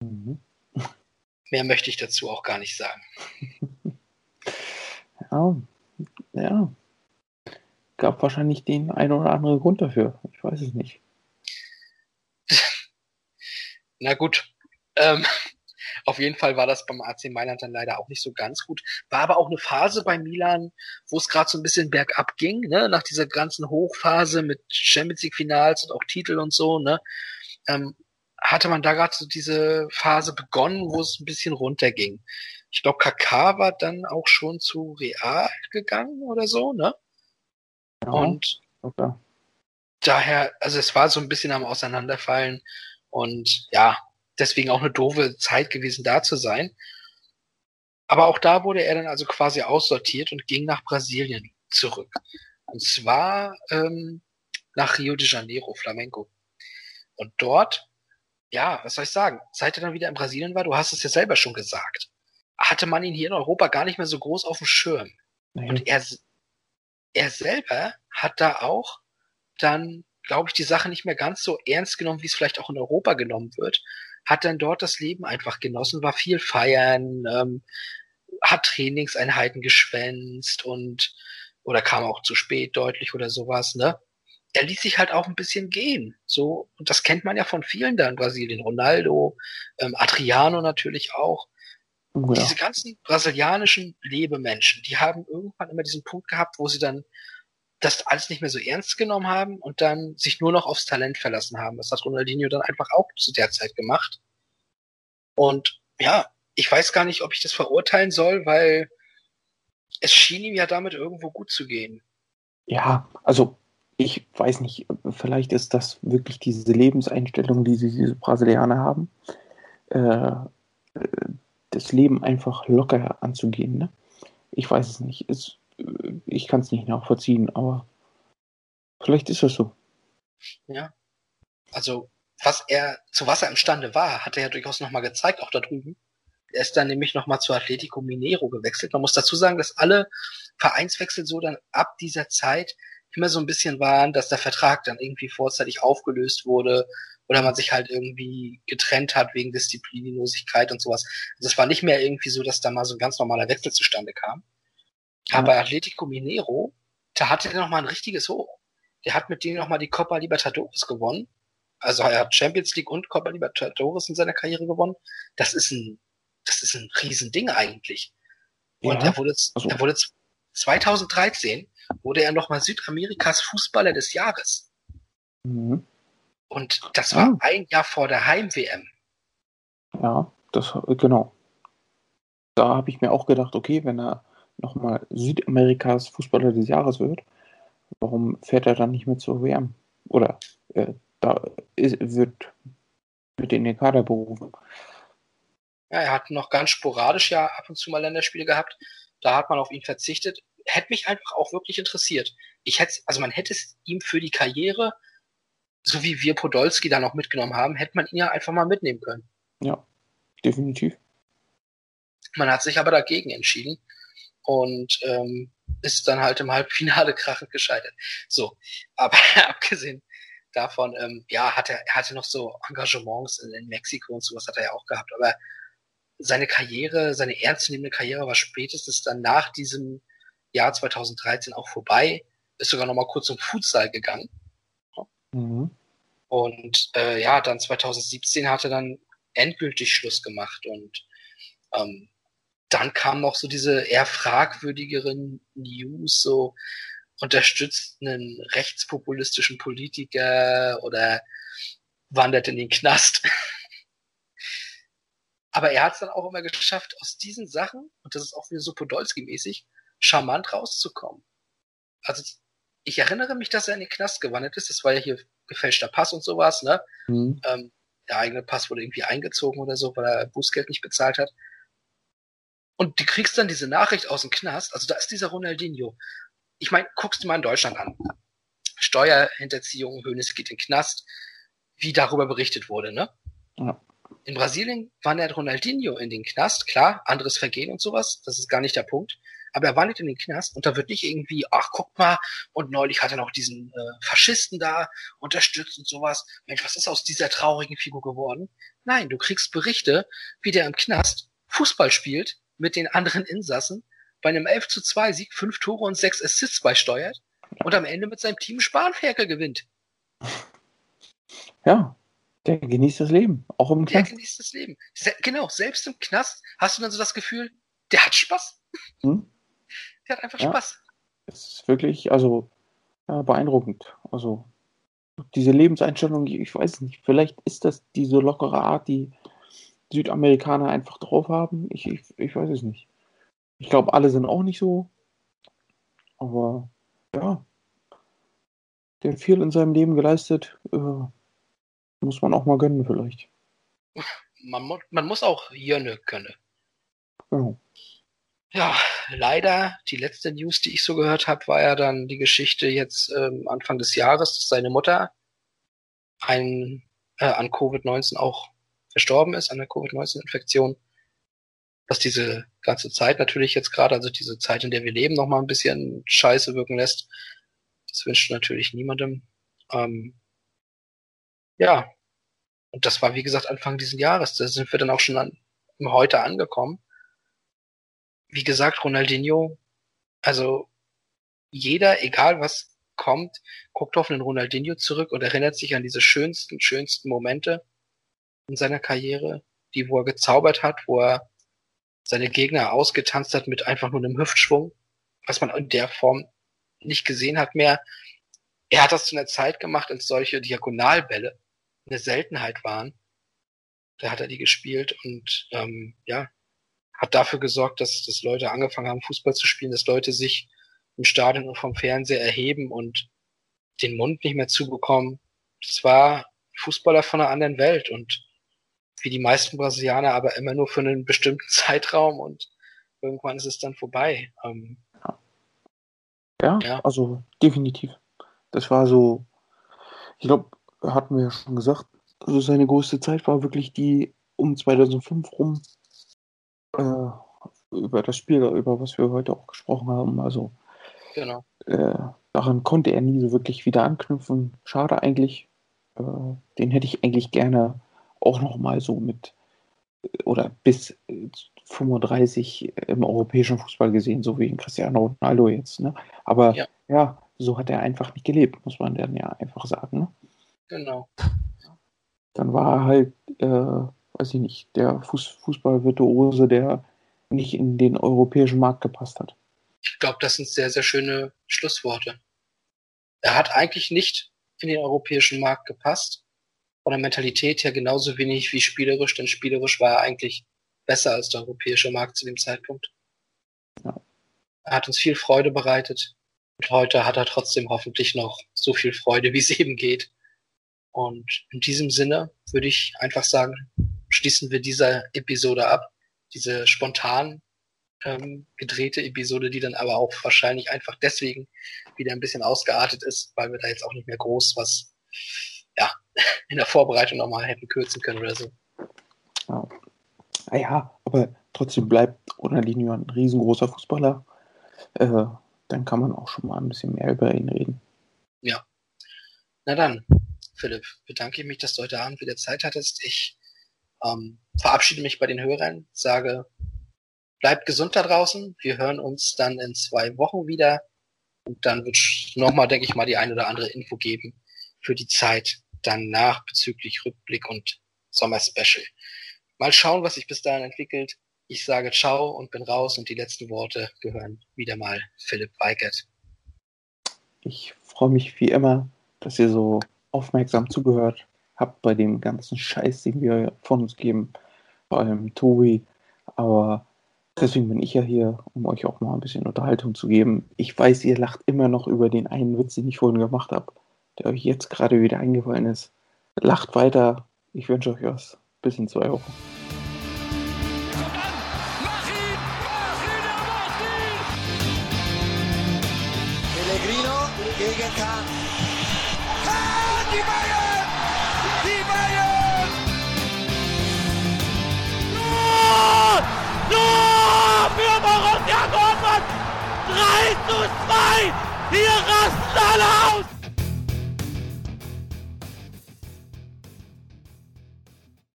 Mhm. Mehr möchte ich dazu auch gar nicht sagen. [laughs] Ja, ja. Gab wahrscheinlich den einen oder anderen Grund dafür. Ich weiß es nicht. [laughs] Na gut. Ähm, auf jeden Fall war das beim AC Mailand dann leider auch nicht so ganz gut. War aber auch eine Phase bei Milan, wo es gerade so ein bisschen bergab ging, ne? nach dieser ganzen Hochphase mit Champions League Finals und auch Titel und so, ne? Ähm, hatte man da gerade so diese Phase begonnen, wo es ein bisschen runterging. Ich glaube, Kaká war dann auch schon zu Real gegangen oder so, ne? Ja, und okay. daher, also es war so ein bisschen am Auseinanderfallen und ja, deswegen auch eine doofe Zeit gewesen, da zu sein. Aber auch da wurde er dann also quasi aussortiert und ging nach Brasilien zurück. Und zwar ähm, nach Rio de Janeiro, Flamenco. Und dort, ja, was soll ich sagen, seit er dann wieder in Brasilien war, du hast es ja selber schon gesagt, hatte man ihn hier in Europa gar nicht mehr so groß auf dem Schirm. Mhm. Und er, er selber hat da auch dann, glaube ich, die Sache nicht mehr ganz so ernst genommen, wie es vielleicht auch in Europa genommen wird, hat dann dort das Leben einfach genossen, war viel feiern, ähm, hat Trainingseinheiten geschwänzt und oder kam auch zu spät deutlich oder sowas, ne? Er ließ sich halt auch ein bisschen gehen. So, und das kennt man ja von vielen da in Brasilien. Ronaldo, ähm, Adriano natürlich auch. Ja. Diese ganzen brasilianischen Lebemenschen, die haben irgendwann immer diesen Punkt gehabt, wo sie dann das alles nicht mehr so ernst genommen haben und dann sich nur noch aufs Talent verlassen haben. Das hat Ronaldinho dann einfach auch zu der Zeit gemacht. Und ja, ich weiß gar nicht, ob ich das verurteilen soll, weil es schien ihm ja damit irgendwo gut zu gehen. Ja, also ich weiß nicht, vielleicht ist das wirklich diese Lebenseinstellung, die diese Brasilianer haben, äh, das Leben einfach locker anzugehen. Ne? Ich weiß es nicht. Es, ich kann es nicht nachvollziehen, aber vielleicht ist das so. Ja. Also, was er, zu was er imstande war, hat er ja durchaus nochmal gezeigt, auch da drüben. Er ist dann nämlich nochmal zu Atletico Minero gewechselt. Man muss dazu sagen, dass alle Vereinswechsel so dann ab dieser Zeit immer so ein bisschen waren, dass der Vertrag dann irgendwie vorzeitig aufgelöst wurde oder man sich halt irgendwie getrennt hat wegen Disziplinlosigkeit und sowas. Also es war nicht mehr irgendwie so, dass da mal so ein ganz normaler Wechsel zustande kam. Aber Atletico Minero, da hatte er noch mal ein richtiges Hoch. Der hat mit denen noch mal die Copa Libertadores gewonnen. Also er hat Champions League und Copa Libertadores in seiner Karriere gewonnen. Das ist ein, das ist ein Riesending eigentlich. Und ja. er wurde, also. er wurde 2013 wurde er noch mal Südamerikas Fußballer des Jahres. Mhm. Und das war ah. ein Jahr vor der Heim-WM. Ja, das genau. Da habe ich mir auch gedacht, okay, wenn er nochmal Südamerikas Fußballer des Jahres wird, warum fährt er dann nicht mehr zur WM? Oder äh, da ist, wird mit in den Kader berufen. Ja, er hat noch ganz sporadisch ja ab und zu mal Länderspiele gehabt. Da hat man auf ihn verzichtet. Hätte mich einfach auch wirklich interessiert. Ich hätte, also man hätte es ihm für die Karriere, so wie wir Podolski da noch mitgenommen haben, hätte man ihn ja einfach mal mitnehmen können. Ja, definitiv. Man hat sich aber dagegen entschieden und ähm, ist dann halt im Halbfinale [laughs] krachend gescheitert. So, aber [laughs] abgesehen davon, ähm, ja, hat er, hatte noch so Engagements in, in Mexiko und sowas hat er ja auch gehabt, aber seine Karriere, seine ernstzunehmende Karriere war spätestens dann nach diesem Jahr 2013 auch vorbei, ist sogar noch mal kurz zum Futsal gegangen. Mhm. Und äh, ja, dann 2017 hat er dann endgültig Schluss gemacht und ähm, dann kam noch so diese eher fragwürdigeren News, so unterstützt einen rechtspopulistischen Politiker oder wandert in den Knast. [laughs] Aber er hat es dann auch immer geschafft, aus diesen Sachen, und das ist auch wieder so Podolski-mäßig, charmant rauszukommen. Also ich erinnere mich, dass er in den Knast gewandert ist. Das war ja hier gefälschter Pass und sowas, ne? Mhm. Ähm, der eigene Pass wurde irgendwie eingezogen oder so, weil er Bußgeld nicht bezahlt hat. Und du kriegst dann diese Nachricht aus dem Knast, also da ist dieser Ronaldinho. Ich meine, guckst du mal in Deutschland an. Steuerhinterziehung, Hönes geht in den Knast, wie darüber berichtet wurde, ne? Ja. In Brasilien wandert Ronaldinho in den Knast, klar, anderes Vergehen und sowas, das ist gar nicht der Punkt. Aber er wandert in den Knast und da wird nicht irgendwie, ach guck mal, und neulich hat er noch diesen äh, Faschisten da unterstützt und sowas. Mensch, was ist aus dieser traurigen Figur geworden? Nein, du kriegst Berichte, wie der im Knast Fußball spielt mit den anderen Insassen, bei einem 11 zu 2 Sieg fünf Tore und sechs Assists beisteuert und am Ende mit seinem Team Spanferkel gewinnt. Ja, der genießt das Leben, auch im Knast. Der genießt das Leben. Genau, selbst im Knast hast du dann so das Gefühl, der hat Spaß. Hm? [laughs] Der hat einfach ja. Spaß. Es ist wirklich, also ja, beeindruckend. Also diese Lebenseinstellung, ich weiß nicht, vielleicht ist das diese lockere Art, die Südamerikaner einfach drauf haben. Ich, ich, ich weiß es nicht. Ich glaube, alle sind auch nicht so. Aber ja, der hat viel in seinem Leben geleistet. Äh, muss man auch mal gönnen, vielleicht. Man, man muss auch Jönne können. Ja. ja, leider, die letzte News, die ich so gehört habe, war ja dann die Geschichte jetzt ähm, Anfang des Jahres, dass seine Mutter ein, äh, an Covid-19 auch verstorben ist, an der Covid-19-Infektion. Was diese ganze Zeit natürlich jetzt gerade, also diese Zeit, in der wir leben, nochmal ein bisschen scheiße wirken lässt. Das wünscht natürlich niemandem. Ähm, ja, und das war wie gesagt Anfang dieses Jahres. Da sind wir dann auch schon an, heute angekommen. Wie gesagt, Ronaldinho, also jeder, egal was kommt, guckt auf einen Ronaldinho zurück und erinnert sich an diese schönsten, schönsten Momente in seiner Karriere, die wo er gezaubert hat, wo er seine Gegner ausgetanzt hat mit einfach nur einem Hüftschwung, was man in der Form nicht gesehen hat mehr. Er hat das zu einer Zeit gemacht, als solche Diagonalbälle eine Seltenheit waren. Da hat er die gespielt und ähm, ja, hat dafür gesorgt, dass, dass Leute angefangen haben, Fußball zu spielen, dass Leute sich im Stadion und vom Fernseher erheben und den Mund nicht mehr zubekommen. Das war Fußballer von einer anderen Welt und wie die meisten Brasilianer aber immer nur für einen bestimmten [laughs] Zeitraum und irgendwann ist es dann vorbei. Ähm, ja, ja, also definitiv. Das war so, ich glaube, hatten wir ja schon gesagt, also seine größte Zeit war wirklich die um 2005 rum äh, über das Spiel, über was wir heute auch gesprochen haben. Also genau. äh, daran konnte er nie so wirklich wieder anknüpfen. Schade eigentlich. Äh, den hätte ich eigentlich gerne auch noch mal so mit oder bis 35 im europäischen Fußball gesehen, so wie in Cristiano Ronaldo jetzt. Ne? Aber ja. ja. so hat er einfach nicht gelebt, muss man dann ja einfach sagen. Ne? Genau. Dann war er halt, äh, weiß ich nicht, der Fuß Fußballvirtuose, der nicht in den europäischen Markt gepasst hat. Ich glaube, das sind sehr, sehr schöne Schlussworte. Er hat eigentlich nicht in den europäischen Markt gepasst. Von der Mentalität her genauso wenig wie spielerisch, denn spielerisch war er eigentlich besser als der europäische Markt zu dem Zeitpunkt. Ja. Er hat uns viel Freude bereitet. Und heute hat er trotzdem hoffentlich noch so viel Freude, wie es [laughs] eben geht. Und in diesem Sinne würde ich einfach sagen, schließen wir diese Episode ab. Diese spontan ähm, gedrehte Episode, die dann aber auch wahrscheinlich einfach deswegen wieder ein bisschen ausgeartet ist, weil wir da jetzt auch nicht mehr groß was in der Vorbereitung nochmal hätten kürzen können oder so. Ja. Ah ja, aber trotzdem bleibt Ronaldinho ein riesengroßer Fußballer. Äh, dann kann man auch schon mal ein bisschen mehr über ihn reden. Ja. Na dann, Philipp, bedanke ich mich, dass du heute Abend wieder Zeit hattest. Ich ähm, verabschiede mich bei den Hörern, sage, bleibt gesund da draußen. Wir hören uns dann in zwei Wochen wieder. Und dann wird es nochmal, denke ich mal, die ein oder andere Info geben für die Zeit danach bezüglich Rückblick und Sommer-Special. Mal schauen, was sich bis dahin entwickelt. Ich sage ciao und bin raus und die letzten Worte gehören wieder mal Philipp Weigert. Ich freue mich wie immer, dass ihr so aufmerksam zugehört habt bei dem ganzen Scheiß, den wir von uns geben, vor allem Tobi. Aber Deswegen bin ich ja hier, um euch auch mal ein bisschen Unterhaltung zu geben. Ich weiß, ihr lacht immer noch über den einen Witz, den ich vorhin gemacht habe, der euch jetzt gerade wieder eingefallen ist. Lacht weiter. Ich wünsche euch was. Bis in zwei Wochen. Pellegrino gegen Kahn. Ah, die Bayern! Die Bayern! Tor! Tor für Borussia Dortmund! 3 zu 2! Hier rasten alle aus!